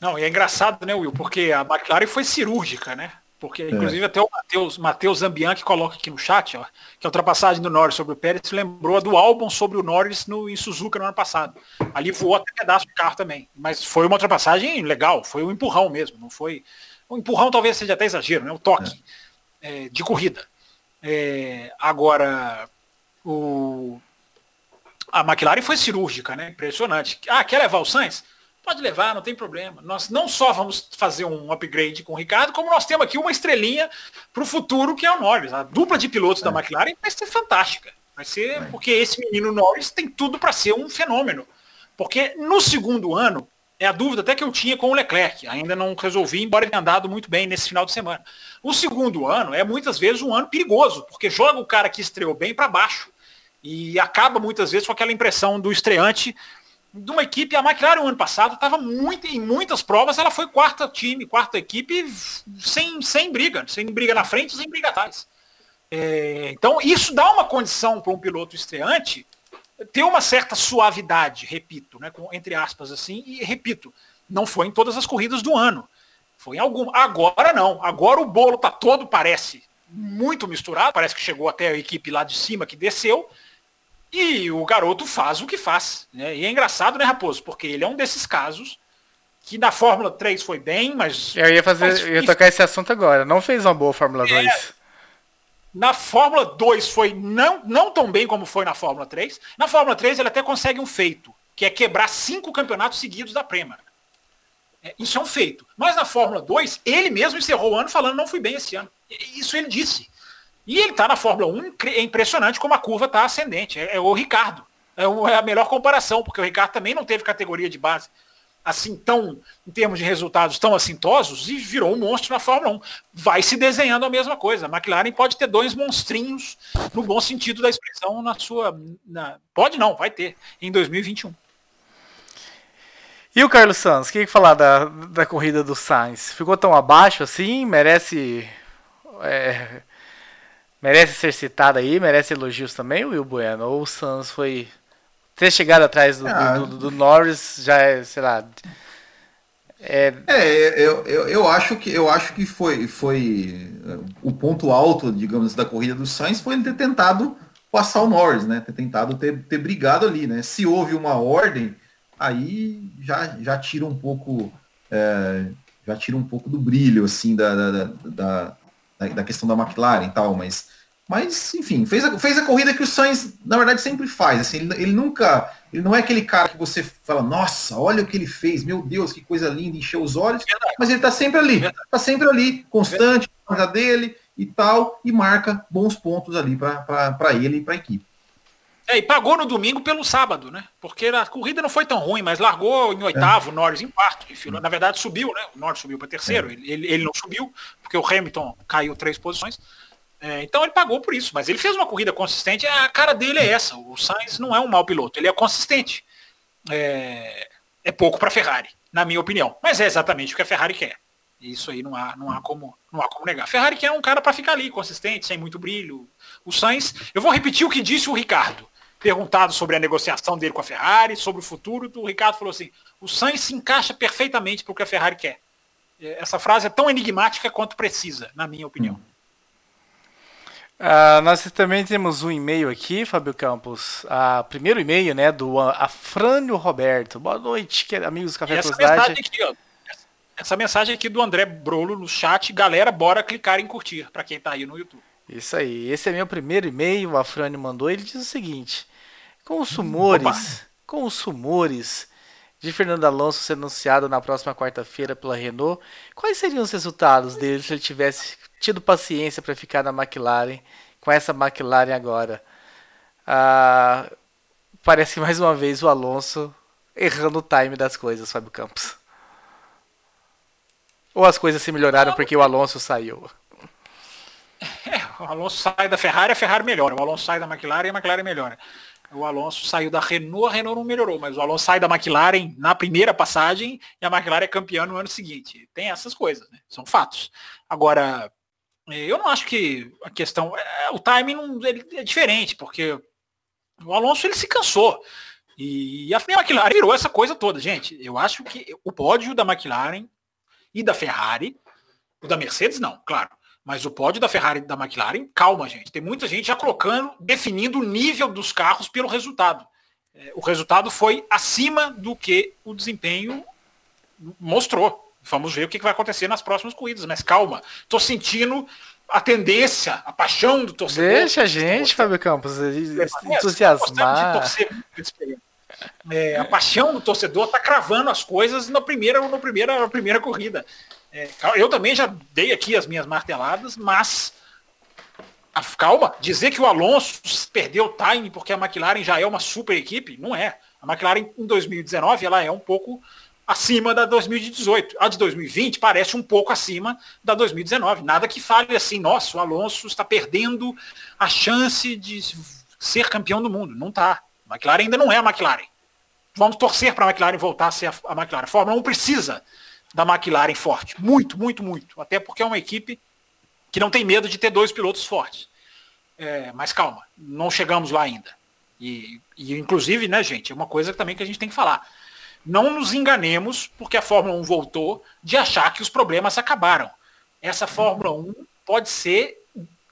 Não, e é engraçado, né, Will? Porque a McLaren foi cirúrgica, né? Porque, é. inclusive, até o Matheus, Matheus Zambian, que coloca aqui no chat, ó, que a ultrapassagem do Norris sobre o Pérez lembrou a do álbum sobre o Norris no, em Suzuka no ano passado. Ali voou até pedaço de carro também. Mas foi uma ultrapassagem legal, foi um empurrão mesmo, não foi. O empurrão talvez seja até exagero, né? O toque é. É, de corrida. É, agora, o, a McLaren foi cirúrgica, né? Impressionante. Ah, quer levar o Sainz? Pode levar, não tem problema. Nós não só vamos fazer um upgrade com o Ricardo, como nós temos aqui uma estrelinha para o futuro, que é o Norris. A dupla de pilotos é. da McLaren vai ser fantástica. Vai ser é. porque esse menino Norris tem tudo para ser um fenômeno. Porque no segundo ano, é a dúvida até que eu tinha com o Leclerc. Ainda não resolvi, embora ele tenha andado muito bem nesse final de semana. O segundo ano é muitas vezes um ano perigoso, porque joga o cara que estreou bem para baixo. E acaba muitas vezes com aquela impressão do estreante de uma equipe, a McLaren no ano passado estava muito em muitas provas, ela foi quarta time, quarta equipe sem, sem briga, sem briga na frente, sem briga atrás. É, então isso dá uma condição para um piloto estreante ter uma certa suavidade, repito, né, com, entre aspas assim, e repito, não foi em todas as corridas do ano. Foi em algum. Agora não. Agora o bolo tá todo, parece, muito misturado. Parece que chegou até a equipe lá de cima que desceu. E o garoto faz o que faz. Né? E é engraçado, né, Raposo? Porque ele é um desses casos que na Fórmula 3 foi bem, mas. Eu ia fazer. Eu ia tocar esse assunto agora. Não fez uma boa Fórmula é, 2. Na Fórmula 2 foi não, não tão bem como foi na Fórmula 3. Na Fórmula 3 ele até consegue um feito, que é quebrar cinco campeonatos seguidos da Prema. É, isso é um feito. Mas na Fórmula 2, ele mesmo encerrou o ano falando não fui bem esse ano. Isso ele disse. E ele está na Fórmula 1, é impressionante como a curva está ascendente. É, é, o Ricardo. É, é, a melhor comparação, porque o Ricardo também não teve categoria de base assim tão, em termos de resultados, tão assintosos e virou um monstro na Fórmula 1. Vai se desenhando a mesma coisa. A McLaren pode ter dois monstrinhos, no bom sentido da expressão, na sua. Na, pode não, vai ter, em 2021. E o Carlos Santos, o que, que falar da, da corrida do Sainz? Ficou tão abaixo assim? Merece é, merece ser citado aí, merece elogios também, o Will Bueno? Ou o Santos foi. Ter chegado atrás do, ah, do, do, do, Norris já é, sei lá. É, é eu, eu, eu, acho que eu acho que foi, foi o ponto alto, digamos, da corrida do Sainz foi ele ter tentado passar o Norris, né? Ter tentado ter, ter brigado ali, né? Se houve uma ordem, aí já, já tira um pouco. É, já tira um pouco do brilho, assim, da, da, da, da, questão da McLaren e tal, mas, mas enfim, fez a, fez a corrida que o Sainz, na verdade, sempre faz. Assim, ele, ele nunca. Ele não é aquele cara que você fala, nossa, olha o que ele fez, meu Deus, que coisa linda, encheu os olhos, mas ele tá sempre ali, tá sempre ali, constante, a dele e tal, e marca bons pontos ali para ele e para a equipe. É, e pagou no domingo pelo sábado, né? Porque a corrida não foi tão ruim, mas largou em oitavo, é. Norris em quarto. Na verdade, subiu, né? O Norris subiu para terceiro. É. Ele, ele não subiu, porque o Hamilton caiu três posições. É, então ele pagou por isso. Mas ele fez uma corrida consistente. A cara dele é essa. O Sainz não é um mau piloto, ele é consistente. É, é pouco para a Ferrari, na minha opinião. Mas é exatamente o que a Ferrari quer. Isso aí não há, não há, como, não há como negar. A Ferrari quer um cara para ficar ali, consistente, sem muito brilho. O Sainz, eu vou repetir o que disse o Ricardo perguntado sobre a negociação dele com a Ferrari, sobre o futuro, o Ricardo falou assim: o Sainz se encaixa perfeitamente para o que a Ferrari quer. Essa frase é tão enigmática quanto precisa, na minha opinião. Uh, nós também temos um e-mail aqui, Fábio Campos. Uh, primeiro e-mail, né, do Afrânio Roberto. Boa noite, amigos do Café essa mensagem, aqui, ó, essa mensagem aqui do André Brolo no chat, galera, bora clicar em curtir, para quem está aí no YouTube. Isso aí. Esse é meu primeiro e-mail, o Afrânio mandou. Ele diz o seguinte: com os rumores, Opa. com os rumores de Fernando Alonso ser anunciado na próxima quarta-feira pela Renault, quais seriam os resultados dele se ele tivesse tido paciência para ficar na McLaren, com essa McLaren agora? Ah, parece que mais uma vez o Alonso errando o time das coisas, Fábio Campos. Ou as coisas se melhoraram porque o Alonso saiu? É, o Alonso sai da Ferrari, a Ferrari melhora. O Alonso sai da McLaren, a McLaren melhora. O Alonso saiu da Renault, a Renault não melhorou, mas o Alonso sai da McLaren na primeira passagem e a McLaren é campeã no ano seguinte. Tem essas coisas, né? São fatos. Agora, eu não acho que a questão. É, o timing não, é diferente, porque o Alonso ele se cansou. E a McLaren virou essa coisa toda, gente. Eu acho que o pódio da McLaren e da Ferrari, o da Mercedes não, claro. Mas o pódio da Ferrari e da McLaren, calma, gente. Tem muita gente já colocando, definindo o nível dos carros pelo resultado. É, o resultado foi acima do que o desempenho mostrou. Vamos ver o que vai acontecer nas próximas corridas, mas calma. Estou sentindo a tendência, a paixão do torcedor. Deixa a gente, Fábio Campos, entusiasmar. É, a paixão do torcedor está cravando as coisas na primeira, na primeira, na primeira corrida. É, eu também já dei aqui as minhas marteladas, mas calma, dizer que o Alonso perdeu o time porque a McLaren já é uma super equipe, não é. A McLaren em 2019 ela é um pouco acima da 2018. A de 2020 parece um pouco acima da 2019. Nada que fale assim, nossa, o Alonso está perdendo a chance de ser campeão do mundo. Não está. A McLaren ainda não é a McLaren. Vamos torcer para a McLaren voltar a ser a, McLaren. A Fórmula 1 precisa da McLaren forte. Muito, muito, muito. Até porque é uma equipe que não tem medo de ter dois pilotos fortes. É, mas calma, não chegamos lá ainda. E, e, inclusive, né, gente, é uma coisa também que a gente tem que falar. Não nos enganemos, porque a Fórmula 1 voltou, de achar que os problemas acabaram. Essa Fórmula 1 pode ser,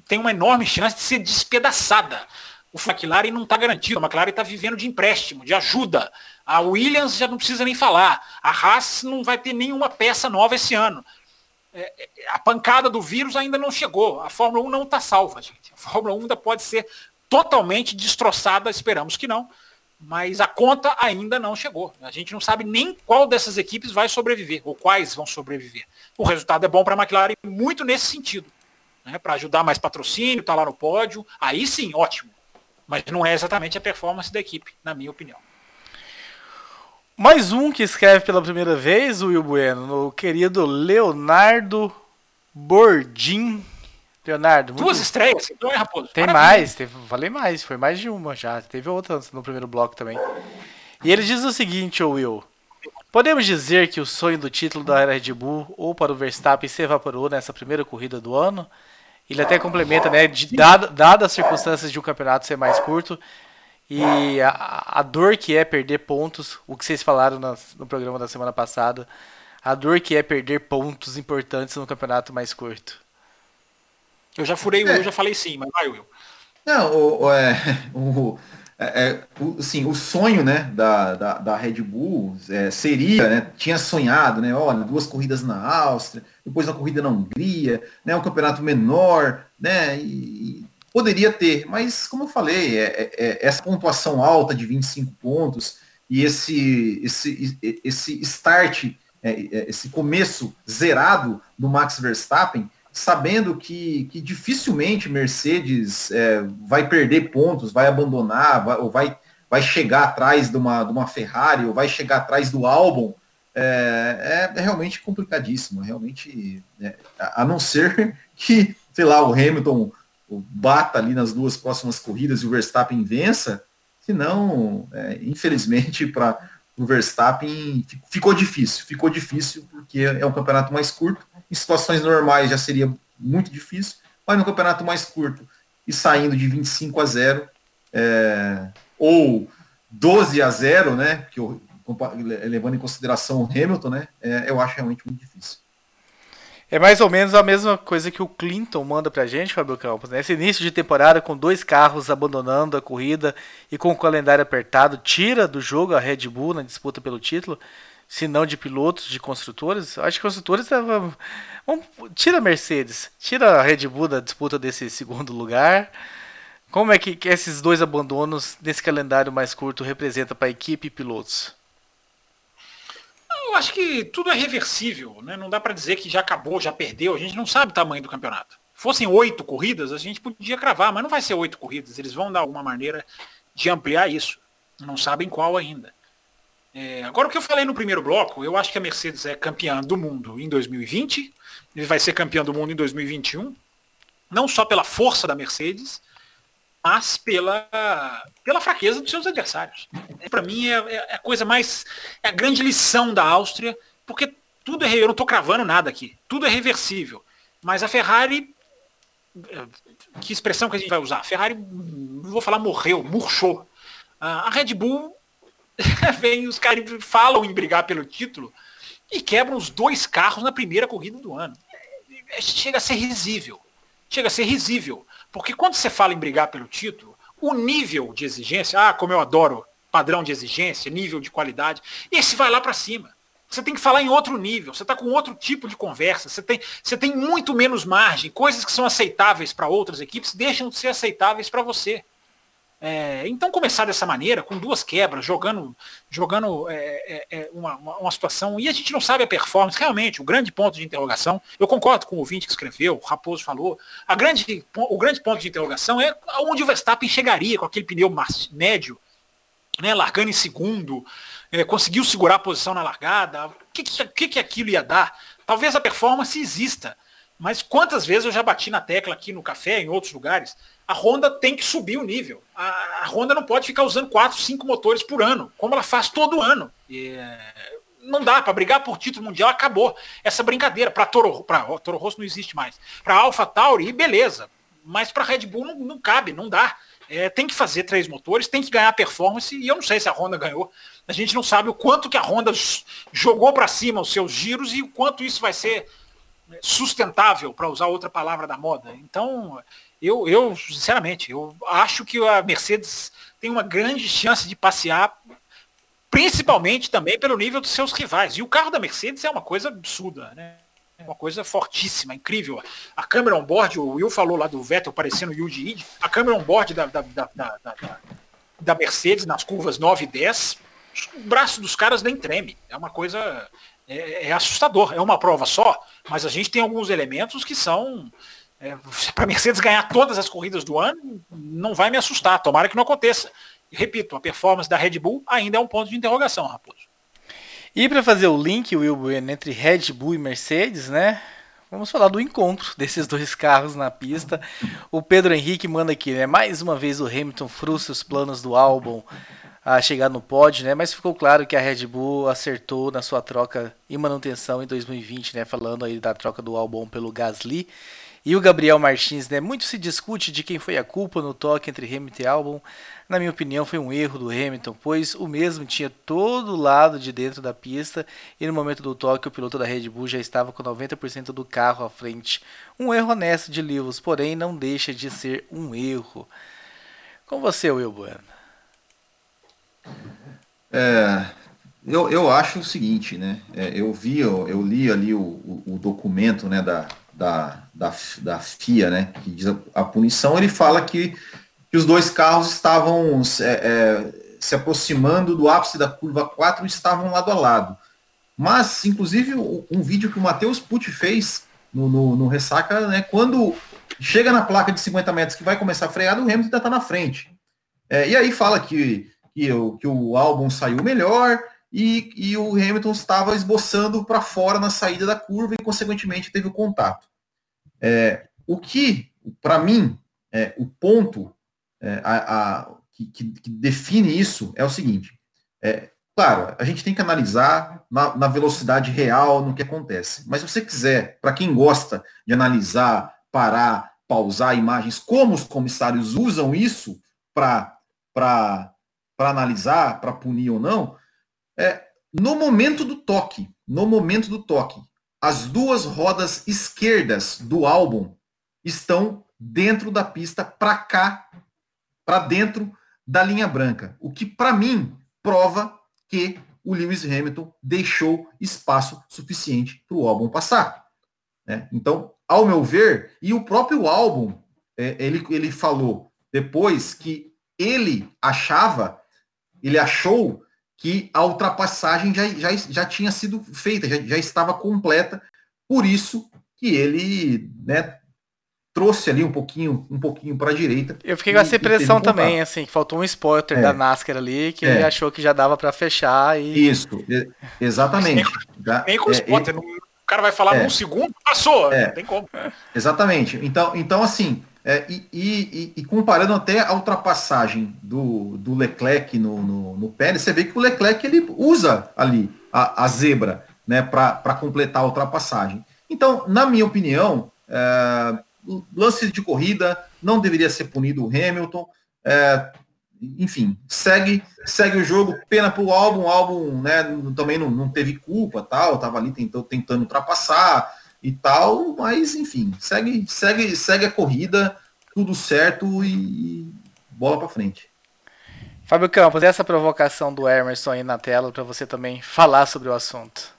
tem uma enorme chance de ser despedaçada. O McLaren não está garantido, a McLaren está vivendo de empréstimo, de ajuda. A Williams já não precisa nem falar. A Haas não vai ter nenhuma peça nova esse ano. É, é, a pancada do vírus ainda não chegou. A Fórmula 1 não está salva, gente. A Fórmula 1 ainda pode ser totalmente destroçada, esperamos que não. Mas a conta ainda não chegou. A gente não sabe nem qual dessas equipes vai sobreviver, ou quais vão sobreviver. O resultado é bom para a McLaren muito nesse sentido. Né? Para ajudar mais patrocínio, tá lá no pódio. Aí sim, ótimo. Mas não é exatamente a performance da equipe, na minha opinião. Mais um que escreve pela primeira vez, o Will Bueno, o querido Leonardo Bordim. Leonardo, muito... Duas estreias, então é, Raposo? Tem Maravilha. mais, teve, falei mais, foi mais de uma já. Teve outra no primeiro bloco também. E ele diz o seguinte, Will. Podemos dizer que o sonho do título da Red Bull ou para o Verstappen se evaporou nessa primeira corrida do ano? Ele até complementa, né? De, dado, dadas as circunstâncias de um campeonato ser mais curto, e a, a, dor que é perder pontos, o que vocês falaram no, no programa da semana passada, a dor que é perder pontos importantes no campeonato mais curto. Eu já furei o é. eu já falei sim, mas vai, Will. Não, o, o, é, o, é, é, o, assim, o sonho né, da, da, da Red Bull é, seria, né, tinha sonhado, né, olha, duas corridas na Áustria, depois uma corrida na Hungria, né, um campeonato menor, né, e, Poderia ter, mas como eu falei, é, é, é essa pontuação alta de 25 pontos e esse, esse, esse start, é, é, esse começo zerado do Max Verstappen, sabendo que, que dificilmente Mercedes é, vai perder pontos, vai abandonar, vai, ou vai, vai chegar atrás de uma, de uma Ferrari, ou vai chegar atrás do álbum, é, é, realmente complicadíssimo, realmente, a não ser que, sei lá, o Hamilton bata ali nas duas próximas corridas e o Verstappen vença, senão, é, infelizmente, para o Verstappen ficou difícil, ficou difícil porque é um campeonato mais curto, em situações normais já seria muito difícil, mas no campeonato mais curto e saindo de 25 a 0 é, ou 12 a 0, né, que eu, levando em consideração o Hamilton, né, é, eu acho realmente muito difícil. É mais ou menos a mesma coisa que o Clinton manda pra gente, Fábio Campos. Né? Esse início de temporada com dois carros abandonando a corrida e com o calendário apertado, tira do jogo a Red Bull na disputa pelo título, se não de pilotos, de construtores. Acho que construtores tava... tira a Mercedes, tira a Red Bull da disputa desse segundo lugar. Como é que, esses dois abandonos nesse calendário mais curto representam para a equipe e pilotos? Acho que tudo é reversível, né? Não dá para dizer que já acabou, já perdeu. A gente não sabe o tamanho do campeonato. Fossem oito corridas, a gente podia cravar, mas não vai ser oito corridas. Eles vão dar alguma maneira de ampliar isso. Não sabem qual ainda. É, agora o que eu falei no primeiro bloco, eu acho que a Mercedes é campeã do mundo em 2020, ele vai ser campeã do mundo em 2021, não só pela força da Mercedes, mas pela, pela fraqueza dos seus adversários. Para mim é, é, a coisa mais. É a grande lição da Áustria, porque tudo é. Eu não estou cravando nada aqui. Tudo é reversível. Mas a Ferrari. É, que expressão que a gente vai usar? A Ferrari, não vou falar morreu, murchou. A Red Bull vem, os caras falam em brigar pelo título e quebram os dois carros na primeira corrida do ano. Chega a ser risível. Chega a ser risível. Porque quando você fala em brigar pelo título, o nível de exigência, ah, como eu adoro padrão de exigência, nível de qualidade, esse vai lá para cima. Você tem que falar em outro nível, você está com outro tipo de conversa, você tem, você tem muito menos margem, coisas que são aceitáveis para outras equipes deixam de ser aceitáveis para você. É, então começar dessa maneira, com duas quebras, jogando, jogando é, é, é, uma, uma, situação, e a gente não sabe a performance, realmente, o grande ponto de interrogação, eu concordo com o ouvinte que escreveu, o Raposo falou, a grande, o grande ponto de interrogação é onde o Verstappen chegaria com aquele pneu médio, né, largando em segundo, é, conseguiu segurar a posição na largada, o que, que, que aquilo ia dar? Talvez a performance exista, mas quantas vezes eu já bati na tecla aqui no café, em outros lugares, a Honda tem que subir o nível. A, a Honda não pode ficar usando 4, 5 motores por ano, como ela faz todo ano. E, não dá para brigar por título mundial, acabou essa brincadeira. Para Toro, para Toro Rosso não existe mais. Para Alpha Tauri, beleza. Mas para Red Bull não, não, cabe, não dá. É, tem que fazer três motores, tem que ganhar performance, e eu não sei se a Honda ganhou. A gente não sabe o quanto que a Honda jogou para cima os seus giros e o quanto isso vai ser sustentável, para usar outra palavra da moda. Então, eu, eu, sinceramente, eu acho que a Mercedes tem uma grande chance de passear, principalmente também pelo nível dos seus rivais. E o carro da Mercedes é uma coisa absurda, né? É uma coisa fortíssima, incrível. A câmera on-board, o Will falou lá do Vettel parecendo o Yuji Id, a câmera on-board da, da, da, da, da Mercedes nas curvas 9 e 10, o braço dos caras nem treme. É uma coisa é, é, assustador. É uma prova só, mas a gente tem alguns elementos que são é, para Mercedes ganhar todas as corridas do ano, não vai me assustar. Tomara que não aconteça. repito, a performance da Red Bull ainda é um ponto de interrogação, Raposo. E para fazer o link, Will Bueno, entre Red Bull e Mercedes, né? Vamos falar do encontro desses dois carros na pista. O Pedro Henrique manda aqui, né? Mais uma vez o Hamilton frustra os planos do álbum a chegar no pódio, né? Mas ficou claro que a Red Bull acertou na sua troca e manutenção em 2020, né? Falando aí da troca do álbum pelo Gasly. E o Gabriel Martins, né? Muito se discute de quem foi a culpa no toque entre Hamilton e Albon. Na minha opinião, foi um erro do Hamilton, pois o mesmo tinha todo o lado de dentro da pista e no momento do toque o piloto da Red Bull já estava com 90% do carro à frente. Um erro honesto de Lewis, porém não deixa de ser um erro. Com você, Will Bueno. É, eu, eu acho o seguinte, né? É, eu vi, eu, eu, li ali o, o, o documento né, da, da, da, da FIA, né, que diz a, a punição, ele fala que, que os dois carros estavam é, é, se aproximando do ápice da curva 4 e estavam lado a lado. Mas, inclusive, um vídeo que o Matheus Pucci fez no, no, no, Ressaca, né, quando chega na placa de 50 metros que vai começar a freada, o Hamilton ainda está na frente. É, e aí fala que, que, o, que o álbum saiu melhor, e, e o Hamilton estava esboçando para fora na saída da curva e, consequentemente, teve o contato. É, o que, para mim, é, o ponto é, a, a, que, que, define isso é o seguinte: é, claro, a gente tem que analisar na, na, velocidade real no que acontece, mas se você quiser, para quem gosta de analisar, parar, pausar imagens, como os comissários usam isso para analisar, para punir ou não, é, no momento do toque, no momento do toque, as duas rodas esquerdas do álbum estão dentro da pista para cá, para dentro da linha branca, o que para mim prova que o Lewis Hamilton deixou espaço suficiente para o álbum passar. Né? Então, ao meu ver, e o próprio álbum, é, ele, ele falou depois que ele achava, ele achou que a ultrapassagem já, já, já tinha sido feita, já, já estava completa, por isso que ele né, trouxe ali um pouquinho, um pouquinho para a direita. Eu fiquei com essa impressão também, assim, que faltou um spotter é. da NASCAR ali, que é. ele achou que já dava para fechar e Isso, exatamente. Nem com o é, spotter, é, o cara vai falar é, num segundo, passou, é, não tem como. Exatamente. Então, então assim, é, e, e, e, comparando até a ultrapassagem do, do Leclerc no, no, no Pérez, você vê que o Leclerc ele usa ali a, a zebra né, para completar a ultrapassagem. Então, na minha opinião, é, lance de corrida, não deveria ser punido o Hamilton. É, enfim, segue segue o jogo, pena para o álbum, o álbum né, também não, não teve culpa, tal, tava ali tentando, tentando ultrapassar e tal, mas enfim, segue segue segue a corrida, tudo certo e bola para frente. Fábio Campos, essa provocação do Emerson aí na tela para você também falar sobre o assunto.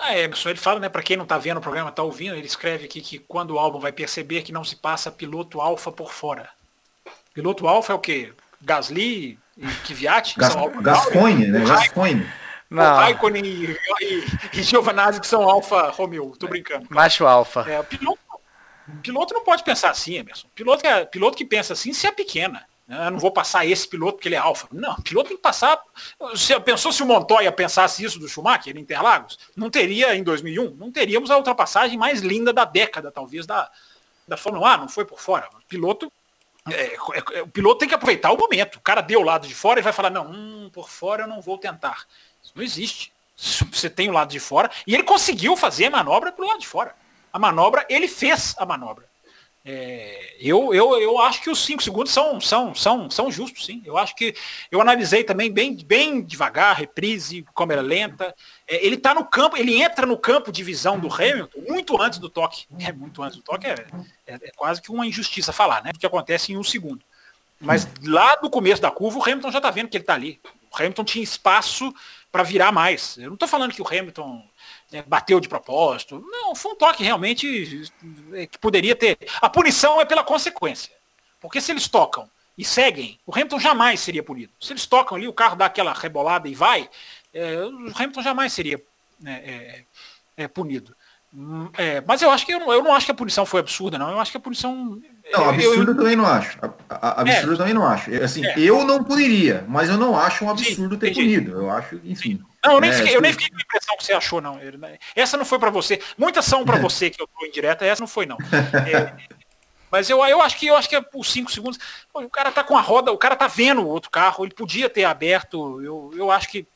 Ah, Emerson, ele fala, né, para quem não está vendo o programa, está ouvindo, ele escreve aqui que quando o álbum vai perceber que não se passa piloto alfa por fora. Piloto alfa é o quê? Gasly e Kvyat? Gas, Gascoigne, né? Gascoigne. Não. Raikkonen e, e, e Giovanazzi que são alfa Romeo, tô brincando. Macho alfa. É, o piloto, piloto não pode pensar assim, Emerson. Piloto, é, piloto que pensa assim se é pequena. Eu não vou passar esse piloto porque ele é alfa. Não, o piloto tem que passar. Você pensou se o Montoya pensasse isso do Schumacher em Interlagos? Não teria em 2001? Não teríamos a ultrapassagem mais linda da década, talvez, da, da Fórmula 1. Não foi por fora. O piloto, é, é, o piloto tem que aproveitar o momento. O cara deu o lado de fora e vai falar, não, hum, por fora eu não vou tentar. Isso não existe. Você tem o lado de fora. E ele conseguiu fazer a manobra pro lado de fora. A manobra, ele fez a manobra. É, eu, eu, eu acho que os cinco segundos são, são, são, são justos, sim. Eu acho que eu analisei também bem, bem devagar, reprise, câmera lenta. É, ele está no campo, ele entra no campo de visão do Hamilton muito antes do toque. É muito antes do toque, é, é, é quase que uma injustiça falar, né? O que acontece em um segundo. Mas lá no começo da curva, o Hamilton já está vendo que ele está ali. O Hamilton tinha espaço para virar mais. Eu não estou falando que o Hamilton é, bateu de propósito. Não, foi um toque realmente é, que poderia ter. A punição é pela consequência. Porque se eles tocam e seguem, o Hamilton jamais seria punido. Se eles tocam ali, o carro dá aquela rebolada e vai, é, o Hamilton jamais seria né, é, é, punido. Hum, é, mas eu acho que eu não, eu não acho que a punição foi absurda, não. Eu acho que a punição. Não, absurdo eu, também não acho. absurdo também não acho. Assim, eu não puniria, mas eu não acho um absurdo Sim, ter punido. Eu acho, enfim. Não, eu nem, é, fiquei, eu nem fiquei com a impressão que você achou, não. Essa não foi para você. Muitas são para você que eu tô indireta, essa não foi, não. É, mas eu, eu acho que eu acho que é por 5 segundos. O cara tá com a roda, o cara tá vendo o outro carro, ele podia ter aberto. Eu, eu acho que.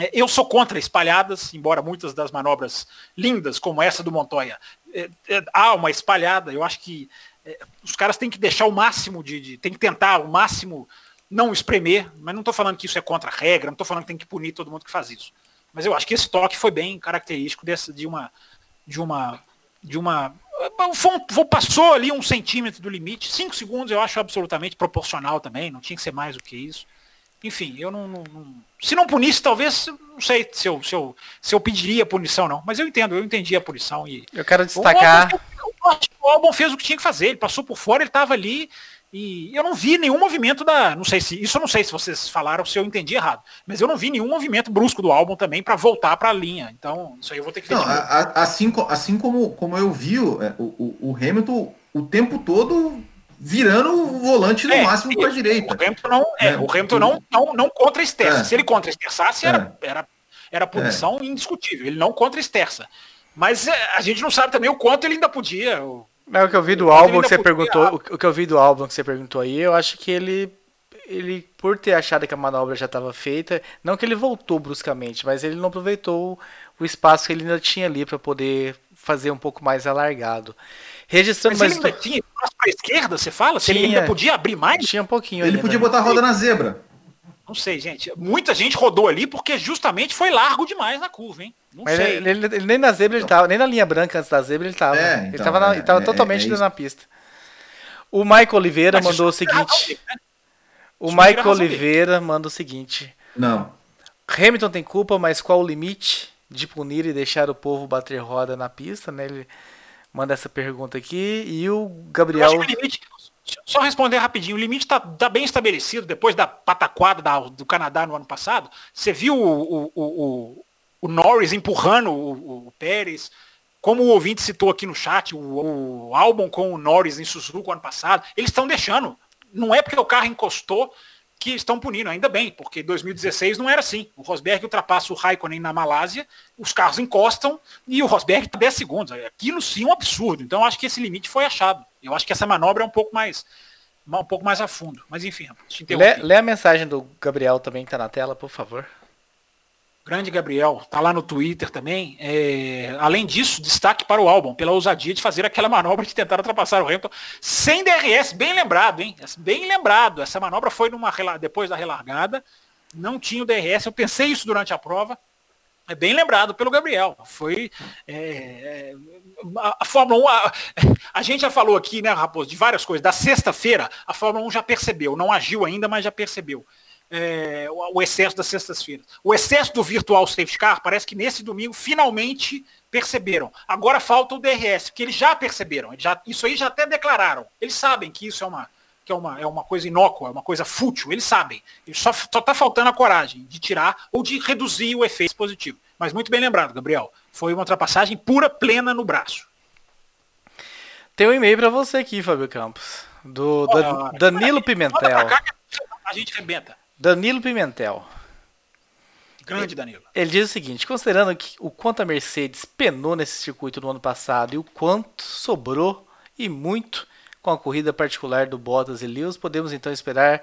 É, eu sou contra espalhadas, embora muitas das manobras lindas, como essa do Montoya, é, é, há uma espalhada. Eu acho que é, os caras têm que deixar o máximo de, de. tem que tentar o máximo não espremer, mas não estou falando que isso é contra a regra, não estou falando que tem que punir todo mundo que faz isso. Mas eu acho que esse toque foi bem característico de uma. De uma. De uma. Foi, passou ali um centímetro do limite. Cinco segundos eu acho absolutamente proporcional também, não tinha que ser mais do que isso. Enfim, eu não. não, não se não punisse, talvez, não sei se eu, se, eu, se eu pediria punição, não. Mas eu entendo, eu entendi a punição. e Eu quero destacar. O Albon, o Albon fez o que tinha que fazer, ele passou por fora, ele estava ali e eu não vi nenhum movimento da. Não sei se. Isso eu não sei se vocês falaram, se eu entendi errado. Mas eu não vi nenhum movimento brusco do álbum também para voltar para a linha. Então, isso aí eu vou ter que ver. Não, a, assim, assim como, como eu vi é, o, o, o Hamilton o tempo todo virando o volante no é, máximo para a direita. O Hamilton não, é, é, o Hamilton não, não, não contra esterça. É. Se ele contra esterçasse, era, é. era, era punição indiscutível. Ele não contra esterça. Mas a gente não sabe também o quanto ele ainda podia. Mas o que eu vi do álbum que você perguntou, o que eu vi do álbum que você perguntou aí, eu acho que ele ele por ter achado que a manobra já estava feita, não que ele voltou bruscamente, mas ele não aproveitou o espaço que ele ainda tinha ali para poder fazer um pouco mais alargado. Registrando mas mais ele ainda tinha espaço para esquerda, você fala? Se ele ainda podia abrir mais? Tinha um pouquinho. Ele ainda, podia botar a roda na zebra. Não sei, gente. Muita gente rodou ali porque justamente foi largo demais na curva, hein? Não Mas sei. Ele, ele, ele, nem na zebra ele tava, nem na linha branca antes da zebra ele tava. É, então, ele tava, na, é, ele tava é, totalmente é na pista. O Michael Oliveira Mas mandou o seguinte. Né? O Michael Oliveira manda o seguinte. Não. Hamilton tem culpa, mas qual o limite de punir e deixar o povo bater roda na pista, né? Ele manda essa pergunta aqui. E o Gabriel. Limite, só responder rapidinho, o limite está tá bem estabelecido depois da pataquada da, do Canadá no ano passado. Você viu o, o, o, o Norris empurrando o, Pérez, como o ouvinte citou aqui no chat, o, o álbum com o Norris em Suzuka ano passado, eles estão deixando. Não é porque o carro encostou que estão punindo, ainda bem, porque 2016 não era assim. O Rosberg ultrapassa o Raikkonen na Malásia, os carros encostam e o Rosberg está 10 segundos. Aquilo sim é um absurdo. Então acho que esse limite foi achado. Eu acho que essa manobra é um pouco mais um pouco mais a fundo. Mas enfim, lê, lê, a mensagem do Gabriel também que está na tela, por favor. Grande Gabriel, tá lá no Twitter também. É, além disso, destaque para o álbum, pela ousadia de fazer aquela manobra de tentar ultrapassar o Hamilton sem DRS, bem lembrado, hein? Bem lembrado. Essa manobra foi numa depois da relargada, não tinha o DRS. Eu pensei isso durante a prova. É bem lembrado pelo Gabriel. Foi é, a, a, Fórmula 1, a, a, gente já falou aqui, né, Raposo, de várias coisas. Da sexta-feira, a Fórmula 1 já percebeu, não agiu ainda, mas já percebeu é, o, excesso das sextas-feiras. O excesso do virtual safety car, parece que nesse domingo finalmente perceberam. Agora falta o DRS, porque eles já perceberam, eles já, isso aí já até declararam. Eles sabem que isso é uma, que é uma, é uma coisa inócua, é uma coisa fútil, eles sabem. Eles só está faltando a coragem de tirar ou de reduzir o efeito positivo. Mas muito bem lembrado, Gabriel. Foi uma ultrapassagem pura, plena no braço. Tem um e-mail para você aqui, Fábio Campos. Do Danilo Pimentel. Cá, a gente rebenta. Danilo Pimentel. Grande Danilo. Ele diz o seguinte: considerando que o quanto a Mercedes penou nesse circuito no ano passado e o quanto sobrou e muito com a corrida particular do Bottas e Lewis, podemos então esperar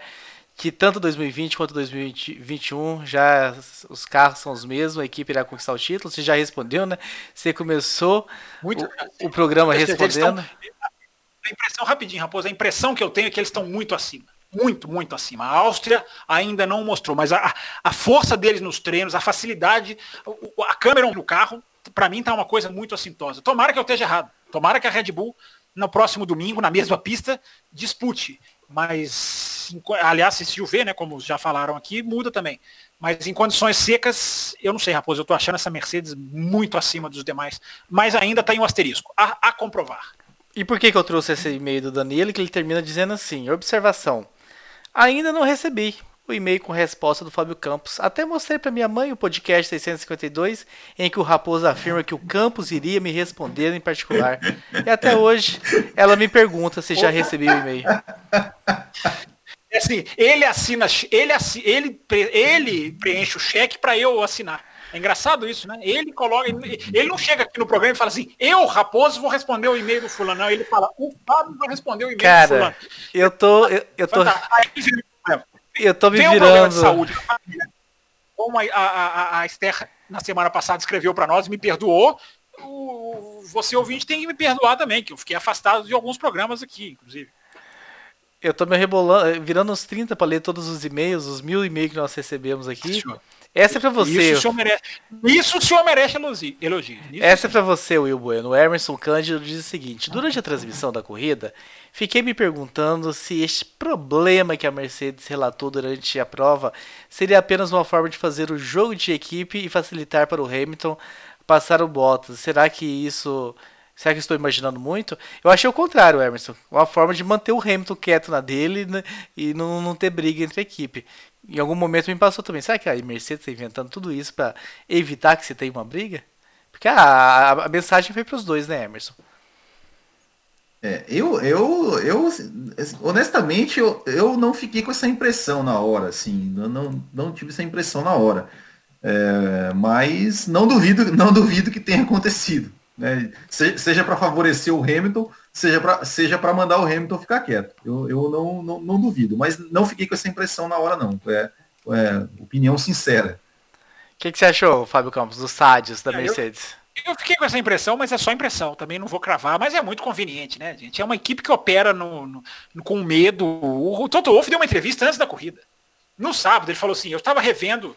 que tanto 2020 quanto 2021 já os carros são os mesmos, a equipe irá conquistar o título. Você já respondeu, né? Você começou muito, o, o programa respondendo. Estão, a impressão, rapidinho, Raposo, a impressão que eu tenho é que eles estão muito acima muito, muito acima. A Áustria ainda não mostrou, mas a, a força deles nos treinos, a facilidade, a câmera no carro, para mim tá uma coisa muito assintosa. Tomara que eu esteja errado. Tomara que a Red Bull, no próximo domingo, na mesma pista, dispute. Mas, aliás, se chover, né, como já falaram aqui, muda também. Mas em condições secas, eu não sei, Raposo, eu tô achando essa Mercedes muito acima dos demais. Mas ainda está em um asterisco. A, a comprovar. E por que, que eu trouxe esse e-mail do Danilo, que ele termina dizendo assim, observação. Ainda não recebi o e-mail com resposta do Fábio Campos. Até mostrei para minha mãe o podcast 652, em que o Raposo afirma que o Campos iria me responder em particular. E até hoje ela me pergunta se já recebi o e-mail. É assim, ele assina, ele, ele, ele preenche o cheque para eu assinar. É engraçado isso, né? Ele coloca. Ele não chega aqui no programa e fala assim, eu, Raposo, vou responder o e-mail do fulano. Não, ele fala, o Fábio vai responder o e-mail Cara, do fulano. Eu tô. Eu, eu tô. Aí, eu tô me Tem virando. Um de saúde Como a, a, a, Esther na semana passada escreveu para nós e me perdoou. O, você ouvinte tem que me perdoar também, que eu fiquei afastado de alguns programas aqui, inclusive. Eu tô me rebolando, virando uns 30 para ler todos os e-mails, os mil e-mails que nós recebemos aqui. Senhor. Essa é pra você. Isso o senhor merece, isso o senhor merece elogio. Essa é pra você, Will Bueno. O Emerson Cândido diz o seguinte: durante a transmissão da corrida, fiquei me perguntando se este problema que a Mercedes relatou durante a prova seria apenas uma forma de fazer o jogo de equipe e facilitar para o Hamilton passar o Bottas. Será que isso Será que estou imaginando muito? Eu achei o contrário, Emerson. Uma forma de manter o Hamilton quieto na dele né, e não, não ter briga entre a equipe. Em algum momento me passou também. Será que a Mercedes está inventando tudo isso para evitar que você tenha uma briga? Porque a, a, a mensagem foi para os dois, né, Emerson? É, eu, eu, eu, honestamente, eu, eu não fiquei com essa impressão na hora, assim, eu não, não tive essa impressão na hora. É, mas não duvido, não duvido que tenha acontecido. Né? seja para favorecer o Hamilton, seja para seja mandar o Hamilton ficar quieto. Eu, eu não, não, não, duvido, mas não fiquei com essa impressão na hora, não. É, é opinião sincera. O que, que, você achou, Fábio Campos, dos sádios da é, Mercedes? Eu, eu, fiquei com essa impressão, mas é só impressão. Também não vou cravar, mas é muito conveniente, né, gente? É uma equipe que opera no, no, no com medo. O, o Toto Wolff deu uma entrevista antes da corrida. No sábado, ele falou assim: eu estava revendo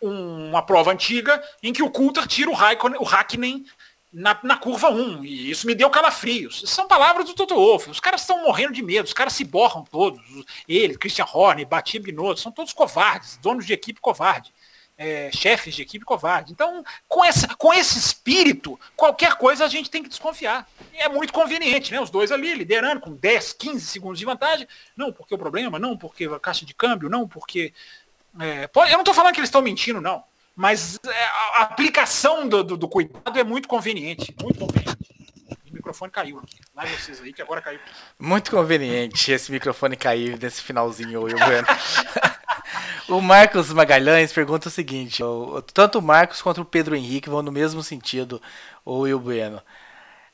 um, uma prova antiga em que o Coulter tira o, Raikkonen, o Hakkinen na, na curva 1. E isso me deu calafrios. São palavras do Toto Wolff. Os caras estão morrendo de medo, os caras se borram todos. Ele, Christian Horner, Batia Binotto, são todos covardes, donos de equipe covarde. É, chefes de equipe covarde. Então, com, essa, com esse espírito, qualquer coisa a gente tem que desconfiar. E é muito conveniente, né? Os dois ali liderando com 10, 15 segundos de vantagem. Não porque o problema, não porque a caixa de câmbio, não porque. É, eu não estou falando que eles estão mentindo, não. Mas é, a aplicação do, do, do, cuidado é muito conveniente. Muito conveniente. O microfone caiu aqui. Lá vocês aí que agora caiu. Muito conveniente esse microfone cair nesse finalzinho, Will Bueno. o Marcos Magalhães pergunta o seguinte: tanto o Marcos quanto o Pedro Henrique vão no mesmo sentido, o Will Bueno.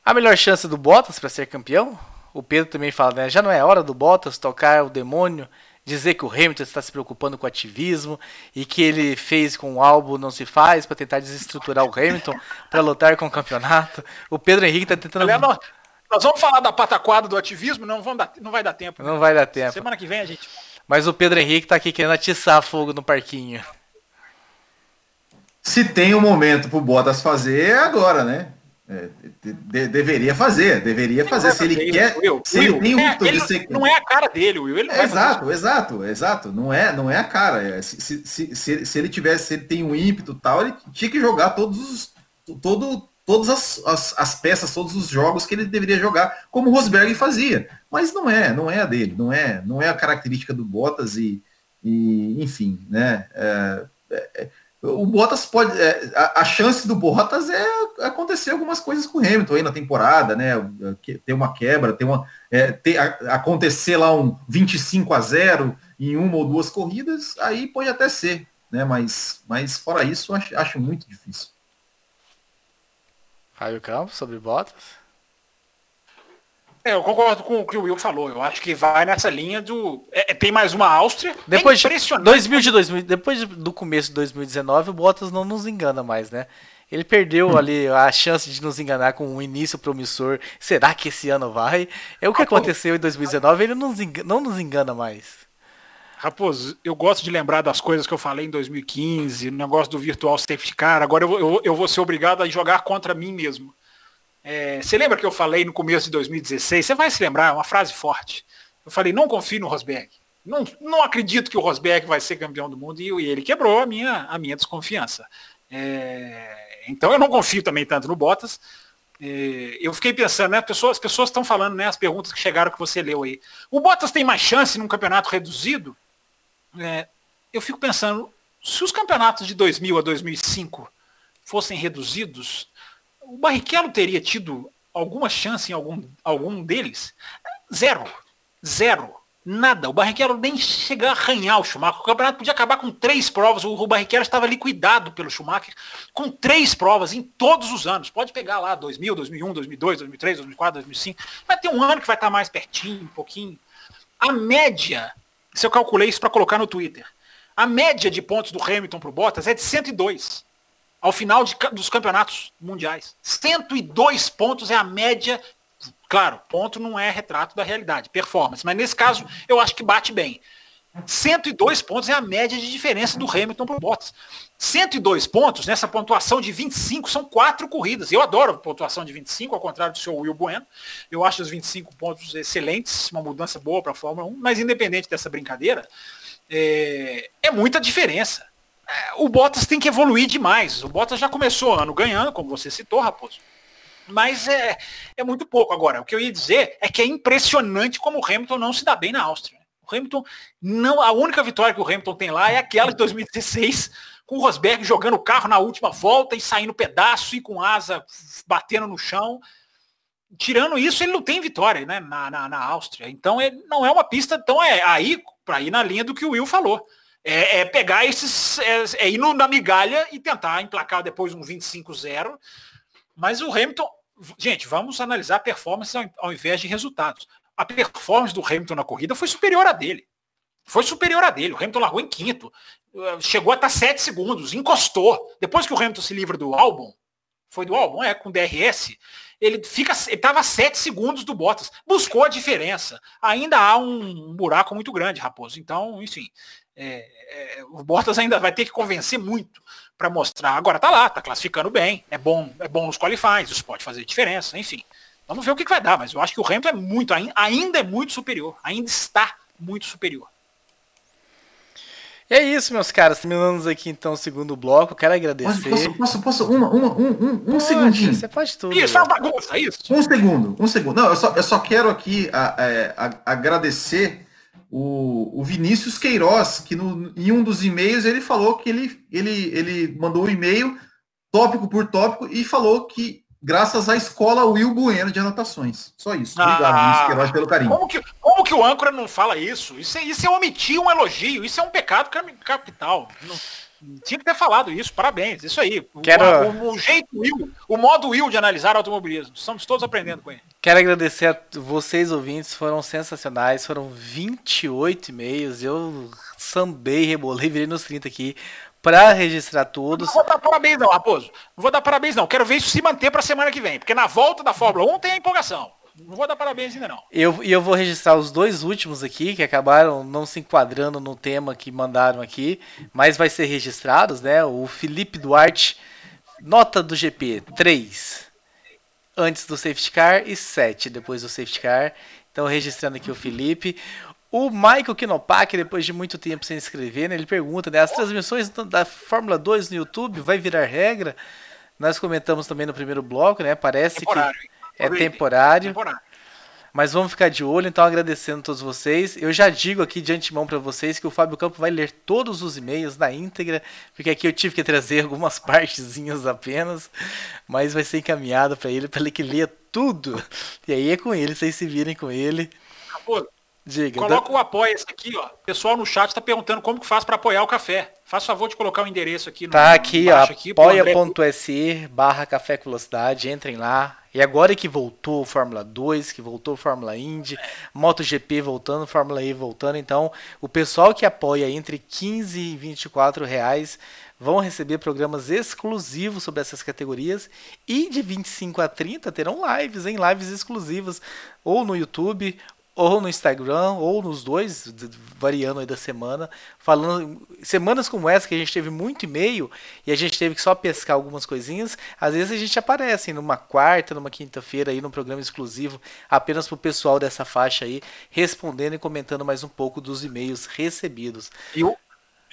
A melhor chance do Bottas para ser campeão? O Pedro também fala, né? Já não é hora do Bottas tocar o demônio dizer que o Hamilton está se preocupando com o ativismo e que ele fez com o álbum não se faz para tentar desestruturar o Hamilton para lutar com o campeonato. O Pedro Henrique está tentando. Aliás, nós, nós, vamos falar da pataquada do ativismo, não, vamos dar, não vai dar tempo. Não vai dar tempo. Semana que vem a gente. Mas o Pedro Henrique está aqui querendo atiçar fogo no parquinho. Se tem um momento pro Bottas fazer, é agora, né? É, de, deveria fazer, deveria fazer. Se ele quer, Will, se Will, ele tem é, ele ser... Não é a cara dele, Will. Ele é, exato, exato, exato. Não é, não é a cara. É, se, se, se, se, ele tivesse, se ele tem um ímpeto tal, ele tinha que jogar todos os, todo, todas as, as, as, peças, todos os jogos que ele deveria jogar, como o Rosberg fazia. Mas não é, não é a dele, não é, não é a característica do Bottas e, e enfim, né? É, é, o Bottas pode. É, a, a, chance do Bottas é acontecer algumas coisas com o Hamilton aí na temporada, né? Ter uma quebra, ter uma. É, ter, a, acontecer lá um 25 a 0 em uma ou duas corridas, aí pode até ser, né? Mas, mas fora isso, acho, acho muito difícil. Raio Campos sobre Bottas? É, eu concordo com o que o Will falou. Eu acho que vai nessa linha do. É, é tem mais uma Áustria. Depois é impressionante. 2000 de 2000, depois do começo de 2019, o Bottas não nos engana mais, né? Ele perdeu hum. ali a chance de nos enganar com um início promissor. Será que esse ano vai? É o que aconteceu em 2019, ele não nos engana, não nos engana mais. Raposo, eu gosto de lembrar das coisas que eu falei em 2015, o negócio do virtual safety car. Agora eu, eu, eu vou ser obrigado a jogar contra mim mesmo. É, você lembra que eu falei no começo de 2016? Você vai se lembrar, é uma frase forte. Eu falei, não confio no Rosberg. Não, não acredito que o Rosberg vai ser campeão do mundo e, e ele quebrou a minha, a minha desconfiança. É, então eu não confio também tanto no Bottas. É, eu fiquei pensando, né? Pessoas, as pessoas estão falando, né? As perguntas que chegaram que você leu aí. O Bottas tem mais chance num campeonato reduzido? É, eu fico pensando, se os campeonatos de 2000 a 2005 fossem reduzidos, o Barrichello teria tido alguma chance em algum, algum deles? Zero. Zero. Nada. O Barrichello nem chegar a arranhar o Schumacher. O campeonato podia acabar com três provas. O Barrichello estava liquidado pelo Schumacher com três provas em todos os anos. Pode pegar lá 2000, 2001, 2002, 2003, 2004, 2005. Vai ter um ano que vai estar mais pertinho, um pouquinho. A média, se eu calculei isso para colocar no Twitter, a média de pontos do Hamilton para o Bottas é de 102 ao final de, dos campeonatos mundiais. 102 pontos é a média. Claro, ponto não é retrato da realidade, performance, mas nesse caso eu acho que bate bem. 102 pontos é a média de diferença do Hamilton para o Bottas. 102 pontos, nessa pontuação de 25, são quatro corridas. Eu adoro pontuação de 25, ao contrário do seu Will Bueno. Eu acho os 25 pontos excelentes, uma mudança boa para a Fórmula 1, mas independente dessa brincadeira, é, é muita diferença. É, o Bottas tem que evoluir demais. O Bottas já começou ano ganhando, como você citou, Raposo. Mas é, é muito pouco. Agora, o que eu ia dizer é que é impressionante como o Hamilton não se dá bem na Áustria. O Hamilton, não, a única vitória que o Hamilton tem lá é aquela de 2016, com o Rosberg jogando o carro na última volta e saindo pedaço e com asa batendo no chão. Tirando isso, ele não tem vitória né, na, na, na Áustria. Então, ele não é uma pista. Então, é aí para ir na linha do que o Will falou é, é pegar esses. É, é, ir na migalha e tentar emplacar depois um 25-0. Mas o Hamilton. Gente, vamos analisar performance ao, ao invés de resultados. A performance do Hamilton na corrida foi superior a dele. Foi superior a dele. O Hamilton largou em quinto. Chegou a estar 7 segundos, encostou. Depois que o Hamilton se livra do álbum, foi do álbum, é, com DRS, ele fica, ele estava a 7 segundos do Bottas. Buscou a diferença. Ainda há um buraco muito grande, Raposo. Então, enfim, é, é, o Bottas ainda vai ter que convencer muito para mostrar. Agora tá lá, tá classificando bem, é bom, é bom nos qualifies, isso pode fazer diferença, enfim. Vamos ver o que, que vai dar, mas eu acho que o Hamilton é muito, ainda é muito superior, ainda está muito superior. E é isso, meus caras. Terminamos aqui então o segundo bloco. Quero agradecer. Posso, posso, posso uma, uma, um, um, um segundinho? Você pode tudo. Isso, é uma bagunça, isso. Um segundo, um segundo. Não, eu só, eu só quero aqui a, a, a, agradecer o, o Vinícius Queiroz, que no, em um dos e-mails ele falou que ele, ele, ele mandou um e-mail tópico por tópico e falou que graças à escola Will Bueno de anotações. Só isso. Obrigado, ah, Vinícius Queiroz, pelo carinho. Como que, como que o âncora não fala isso? Isso é, isso é omitir um elogio, isso é um pecado capital. Não, tinha que ter falado isso, parabéns, isso aí. Quero... O, o, o, jeito Will, o modo Will de analisar automobilismo. Estamos todos aprendendo com ele. Quero agradecer a vocês, ouvintes, foram sensacionais, foram 28 e-mails, eu sambei, rebolei, virei nos 30 aqui para registrar todos. Não vou dar parabéns não, Raposo. Não vou dar parabéns não. Quero ver isso se manter para semana que vem, porque na volta da Fórmula 1 tem a empolgação. Não vou dar parabéns ainda não. E eu, eu vou registrar os dois últimos aqui, que acabaram não se enquadrando no tema que mandaram aqui, mas vai ser registrados, né? O Felipe Duarte, nota do GP 3, antes do safety car, e 7 depois do safety car. Então, registrando aqui o Felipe. O Michael Kinopak, depois de muito tempo sem escrever, né, ele pergunta, né, as transmissões da Fórmula 2 no YouTube vai virar regra? Nós comentamos também no primeiro bloco, né? Parece temporário, que é temporário, temporário. Mas vamos ficar de olho, então agradecendo a todos vocês. Eu já digo aqui de antemão para vocês que o Fábio Campo vai ler todos os e-mails na íntegra, porque aqui eu tive que trazer algumas partezinhas apenas, mas vai ser encaminhado para ele, para ele que ler tudo. E aí é com ele, vocês se virem com ele. Diga. Coloca o apoia esse aqui, ó. O pessoal no chat tá perguntando como que faz para apoiar o café. Faz favor de colocar o endereço aqui no Tá aqui, ó. apoia.se barra café com velocidade. Entrem lá. E agora que voltou Fórmula 2, que voltou Fórmula Indy, MotoGP voltando, Fórmula E voltando, então o pessoal que apoia entre 15 e 24 reais vão receber programas exclusivos sobre essas categorias e de 25 a 30 terão lives, em lives exclusivas ou no YouTube ou no Instagram, ou nos dois, variando aí da semana, falando. Semanas como essa, que a gente teve muito e-mail e a gente teve que só pescar algumas coisinhas, às vezes a gente aparece numa quarta, numa quinta-feira aí, num programa exclusivo, apenas para o pessoal dessa faixa aí, respondendo e comentando mais um pouco dos e-mails recebidos. E o,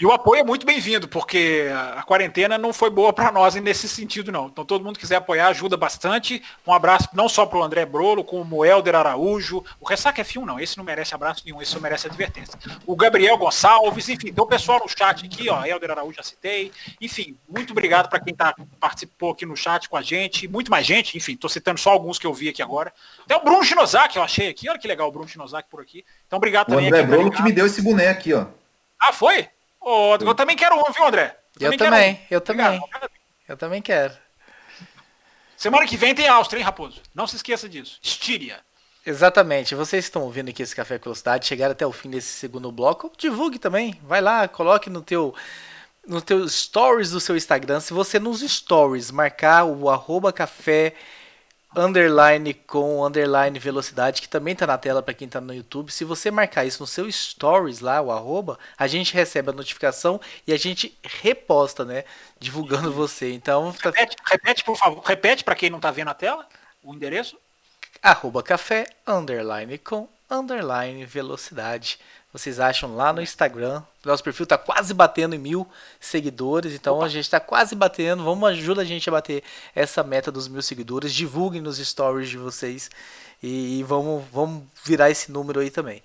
e o apoio é muito bem-vindo, porque a quarentena não foi boa para nós nesse sentido, não. Então, todo mundo quiser apoiar, ajuda bastante. Um abraço não só para o André Brolo, como o Helder Araújo. O Ressaca é filme, não. Esse não merece abraço nenhum, esse só merece advertência. O Gabriel Gonçalves, enfim, tem o pessoal no chat aqui, ó. Helder Araújo já citei. Enfim, muito obrigado para quem tá, participou aqui no chat com a gente. Muito mais gente, enfim, tô citando só alguns que eu vi aqui agora. Tem o Bruno Shinosaki, eu achei aqui. Olha que legal o Bruno Shinosaki por aqui. Então, obrigado o também. O André Brolo que me deu esse boneco aqui, ó. Ah, foi? Oh, eu também quero um, viu, André? Eu, eu também, um. eu também. Eu também quero. Semana que vem tem Áustria, hein, Raposo? Não se esqueça disso. Estíria. Exatamente. Vocês estão ouvindo aqui esse Café com Velocidade, chegaram até o fim desse segundo bloco, divulgue também. Vai lá, coloque no teu no teu stories do seu Instagram. Se você nos stories marcar o arroba café underline com underline velocidade, que também está na tela para quem está no YouTube. Se você marcar isso no seu stories lá, o arroba, a gente recebe a notificação e a gente reposta, né? Divulgando você. Então. Tá... Repete, repete, por favor. Repete para quem não está vendo a tela o endereço. Arroba café underline com underline velocidade vocês acham lá no Instagram. Nosso perfil está quase batendo em mil seguidores, então Opa. a gente está quase batendo. Vamos ajudar a gente a bater essa meta dos mil seguidores. Divulguem nos stories de vocês e, e vamos, vamos virar esse número aí também.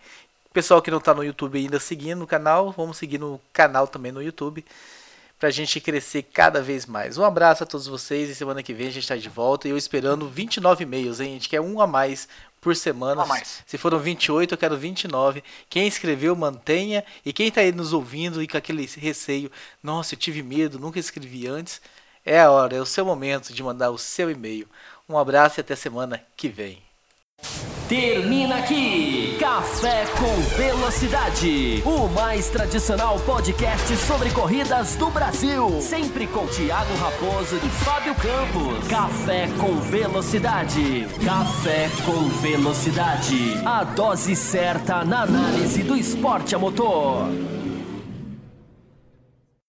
Pessoal que não está no YouTube ainda seguindo o canal, vamos seguir no canal também no YouTube para a gente crescer cada vez mais. Um abraço a todos vocês e semana que vem a gente está de volta e eu esperando 29 e-mails, hein? A gente quer um a mais por semana. Se foram 28, eu quero 29. Quem escreveu, mantenha. E quem está aí nos ouvindo e com aquele receio, nossa, eu tive medo, nunca escrevi antes. É a hora, é o seu momento de mandar o seu e-mail. Um abraço e até semana que vem. Termina aqui Café com Velocidade, o mais tradicional podcast sobre corridas do Brasil. Sempre com Thiago Raposo e Fábio Campos. Café com Velocidade. Café com Velocidade. A dose certa na análise do esporte a motor.